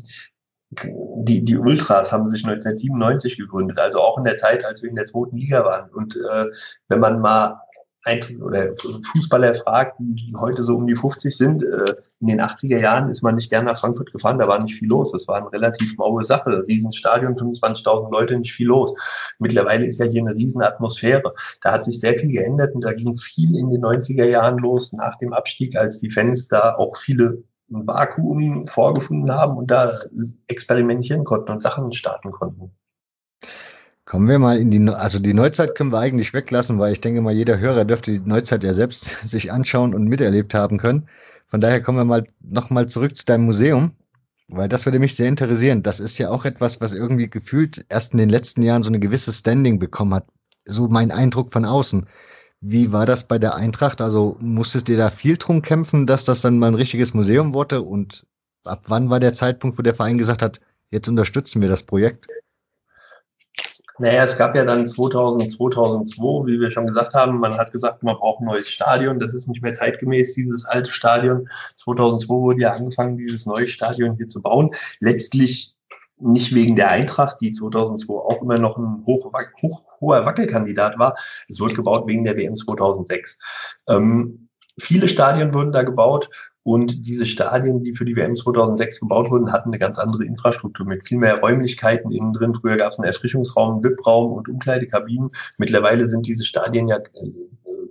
die, die Ultras haben sich 1997 gegründet, also auch in der Zeit, als wir in der zweiten Liga waren. Und äh, wenn man mal ein, oder Fußballer fragt, die heute so um die 50 sind, äh, in den 80er Jahren ist man nicht gern nach Frankfurt gefahren, da war nicht viel los. Das war eine relativ maue Sache. Riesenstadion, 25.000 Leute, nicht viel los. Mittlerweile ist ja hier eine Riesenatmosphäre. Da hat sich sehr viel geändert und da ging viel in den 90er Jahren los nach dem Abstieg, als die Fans da auch viele Vakuum vorgefunden haben und da experimentieren konnten und Sachen starten konnten. Kommen wir mal in die, also die Neuzeit können wir eigentlich weglassen, weil ich denke mal, jeder Hörer dürfte die Neuzeit ja selbst sich anschauen und miterlebt haben können. Von daher kommen wir mal nochmal zurück zu deinem Museum, weil das würde mich sehr interessieren. Das ist ja auch etwas, was irgendwie gefühlt erst in den letzten Jahren so eine gewisse Standing bekommen hat. So mein Eindruck von außen. Wie war das bei der Eintracht? Also musstest du da viel drum kämpfen, dass das dann mal ein richtiges Museum wurde? Und ab wann war der Zeitpunkt, wo der Verein gesagt hat, jetzt unterstützen wir das Projekt? Naja, es gab ja dann 2000, 2002, wie wir schon gesagt haben, man hat gesagt, man braucht ein neues Stadion. Das ist nicht mehr zeitgemäß, dieses alte Stadion. 2002 wurde ja angefangen, dieses neue Stadion hier zu bauen. Letztlich nicht wegen der Eintracht, die 2002 auch immer noch ein hoch, hoch, hoher Wackelkandidat war. Es wurde gebaut wegen der WM 2006. Ähm, viele Stadien wurden da gebaut und diese Stadien, die für die WM 2006 gebaut wurden, hatten eine ganz andere Infrastruktur mit viel mehr Räumlichkeiten innen drin. Früher gab es einen Erfrischungsraum, einen VIP-Raum und Umkleidekabinen. Mittlerweile sind diese Stadien ja äh,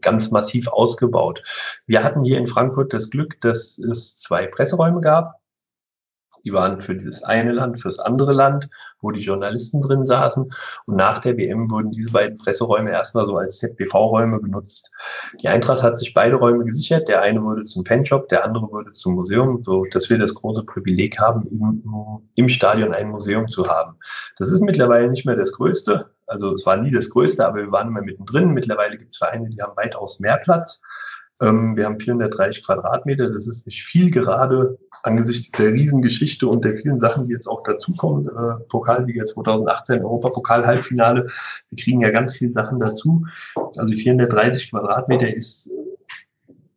ganz massiv ausgebaut. Wir hatten hier in Frankfurt das Glück, dass es zwei Presseräume gab die waren für dieses eine Land, fürs andere Land, wo die Journalisten drin saßen. Und nach der WM wurden diese beiden Presseräume erstmal so als ZBV-Räume genutzt. Die Eintracht hat sich beide Räume gesichert. Der eine wurde zum Fanshop, der andere wurde zum Museum, so dass wir das große Privileg haben, im, im Stadion ein Museum zu haben. Das ist mittlerweile nicht mehr das Größte. Also es war nie das Größte, aber wir waren immer mittendrin. Mittlerweile gibt es Vereine, die haben weitaus mehr Platz. Ähm, wir haben 430 Quadratmeter. Das ist nicht viel gerade angesichts der Riesengeschichte und der vielen Sachen, die jetzt auch dazukommen. Äh, Pokalliga 2018, Europapokal-Halbfinale. Wir kriegen ja ganz viele Sachen dazu. Also 430 Quadratmeter ist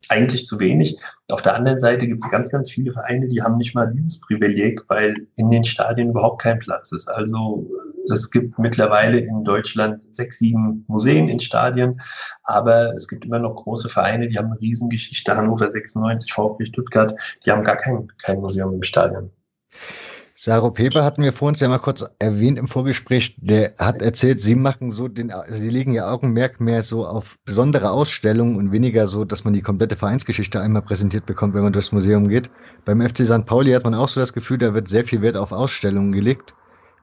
eigentlich zu wenig. Auf der anderen Seite gibt es ganz, ganz viele Vereine, die haben nicht mal dieses Privileg, weil in den Stadien überhaupt kein Platz ist. Also es gibt mittlerweile in Deutschland sechs, sieben Museen in Stadien, aber es gibt immer noch große Vereine, die haben eine Riesengeschichte. Hannover 96, VfB Stuttgart, die haben gar kein, kein Museum im Stadion. Saro Peper hatten wir vor uns ja mal kurz erwähnt im Vorgespräch. Der hat erzählt, Sie machen so den, Sie legen Ihr Augenmerk mehr so auf besondere Ausstellungen und weniger so, dass man die komplette Vereinsgeschichte einmal präsentiert bekommt, wenn man durchs Museum geht. Beim FC St. Pauli hat man auch so das Gefühl, da wird sehr viel Wert auf Ausstellungen gelegt.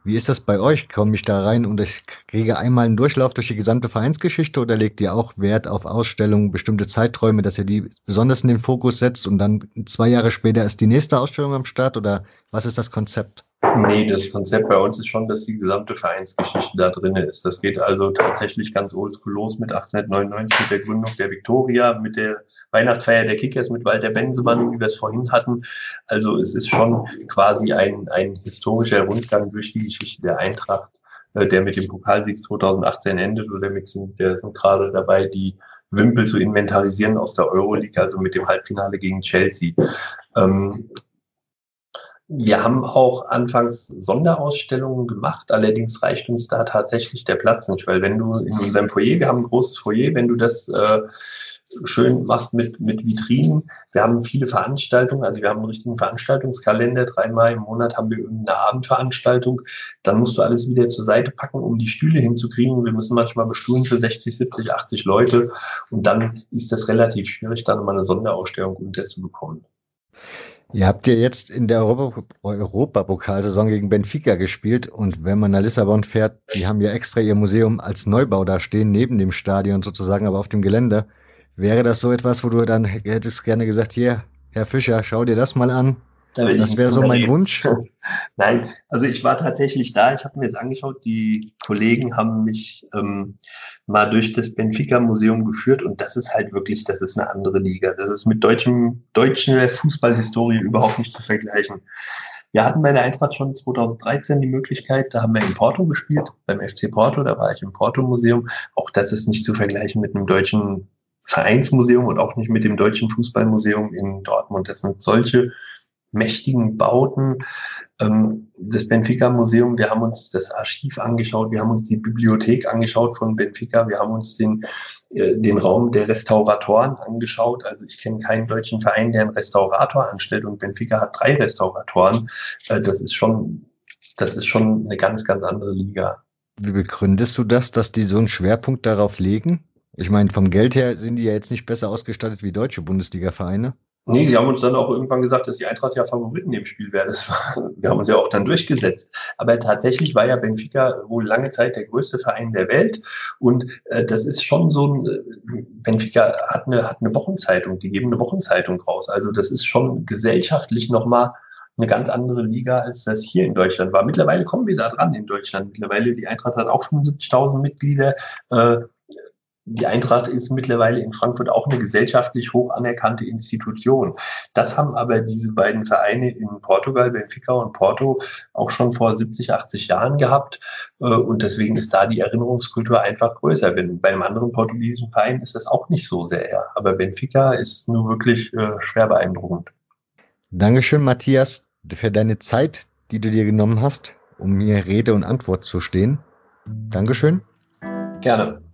Wie ist das bei euch? Komme ich da rein und ich kriege einmal einen Durchlauf durch die gesamte Vereinsgeschichte oder legt ihr auch Wert auf Ausstellungen, bestimmte Zeiträume, dass ihr die besonders in den Fokus setzt und dann zwei Jahre später ist die nächste Ausstellung am Start oder was ist das Konzept? Nee, das Konzept bei uns ist schon, dass die gesamte Vereinsgeschichte da drin ist. Das geht also tatsächlich ganz oldschool los mit 1899, mit der Gründung der Viktoria, mit der Weihnachtsfeier der Kickers, mit Walter Bensemann, wie wir es vorhin hatten. Also es ist schon quasi ein, ein historischer Rundgang durch die Geschichte der Eintracht, äh, der mit dem Pokalsieg 2018 endet oder mit, der sind gerade dabei, die Wimpel zu inventarisieren aus der Euroleague, also mit dem Halbfinale gegen Chelsea. Ähm, wir haben auch anfangs Sonderausstellungen gemacht, allerdings reicht uns da tatsächlich der Platz nicht, weil wenn du in unserem Foyer, wir haben ein großes Foyer, wenn du das äh, schön machst mit, mit Vitrinen, wir haben viele Veranstaltungen, also wir haben einen richtigen Veranstaltungskalender, dreimal im Monat haben wir irgendeine Abendveranstaltung, dann musst du alles wieder zur Seite packen, um die Stühle hinzukriegen. Wir müssen manchmal bestuhlen für 60, 70, 80 Leute und dann ist das relativ schwierig, da nochmal eine Sonderausstellung unterzubekommen. Ihr habt ja jetzt in der Europa Europapokalsaison gegen Benfica gespielt und wenn man nach Lissabon fährt, die haben ja extra ihr Museum als Neubau da stehen, neben dem Stadion sozusagen, aber auf dem Gelände. Wäre das so etwas, wo du dann hättest gerne gesagt, hier, Herr Fischer, schau dir das mal an. Da das wäre so mein reden. Wunsch. Nein, also ich war tatsächlich da, ich habe mir das angeschaut, die Kollegen haben mich ähm, mal durch das Benfica-Museum geführt und das ist halt wirklich, das ist eine andere Liga. Das ist mit deutschem, deutscher Fußballhistorie überhaupt nicht zu vergleichen. Wir hatten bei der Eintracht schon 2013 die Möglichkeit, da haben wir in Porto gespielt, beim FC Porto, da war ich im Porto-Museum. Auch das ist nicht zu vergleichen mit einem deutschen Vereinsmuseum und auch nicht mit dem Deutschen Fußballmuseum in Dortmund. Das sind solche mächtigen Bauten. Ähm, das Benfica Museum, wir haben uns das Archiv angeschaut, wir haben uns die Bibliothek angeschaut von Benfica, wir haben uns den, äh, den Raum der Restauratoren angeschaut. Also ich kenne keinen deutschen Verein, der einen Restaurator anstellt und Benfica hat drei Restauratoren. Äh, das ist schon, das ist schon eine ganz, ganz andere Liga. Wie begründest du das, dass die so einen Schwerpunkt darauf legen? Ich meine, vom Geld her sind die ja jetzt nicht besser ausgestattet wie deutsche Bundesliga-Vereine. Nee, sie haben uns dann auch irgendwann gesagt, dass die Eintracht ja Favoriten im Spiel wäre. Das war, wir haben uns ja auch dann durchgesetzt. Aber tatsächlich war ja Benfica wohl lange Zeit der größte Verein der Welt. Und äh, das ist schon so ein, äh, Benfica hat eine, hat eine Wochenzeitung, die geben eine Wochenzeitung raus. Also das ist schon gesellschaftlich nochmal eine ganz andere Liga, als das hier in Deutschland war. Mittlerweile kommen wir da dran in Deutschland. Mittlerweile, die Eintracht hat auch 75.000 Mitglieder. Äh, die Eintracht ist mittlerweile in Frankfurt auch eine gesellschaftlich hoch anerkannte Institution. Das haben aber diese beiden Vereine in Portugal, Benfica und Porto, auch schon vor 70, 80 Jahren gehabt. Äh, und deswegen ist da die Erinnerungskultur einfach größer. Bei einem anderen portugiesischen Verein ist das auch nicht so sehr. Aber Benfica ist nur wirklich äh, schwer beeindruckend. Dankeschön, Matthias, für deine Zeit, die du dir genommen hast, um mir Rede und Antwort zu stehen. Dankeschön. Gerne.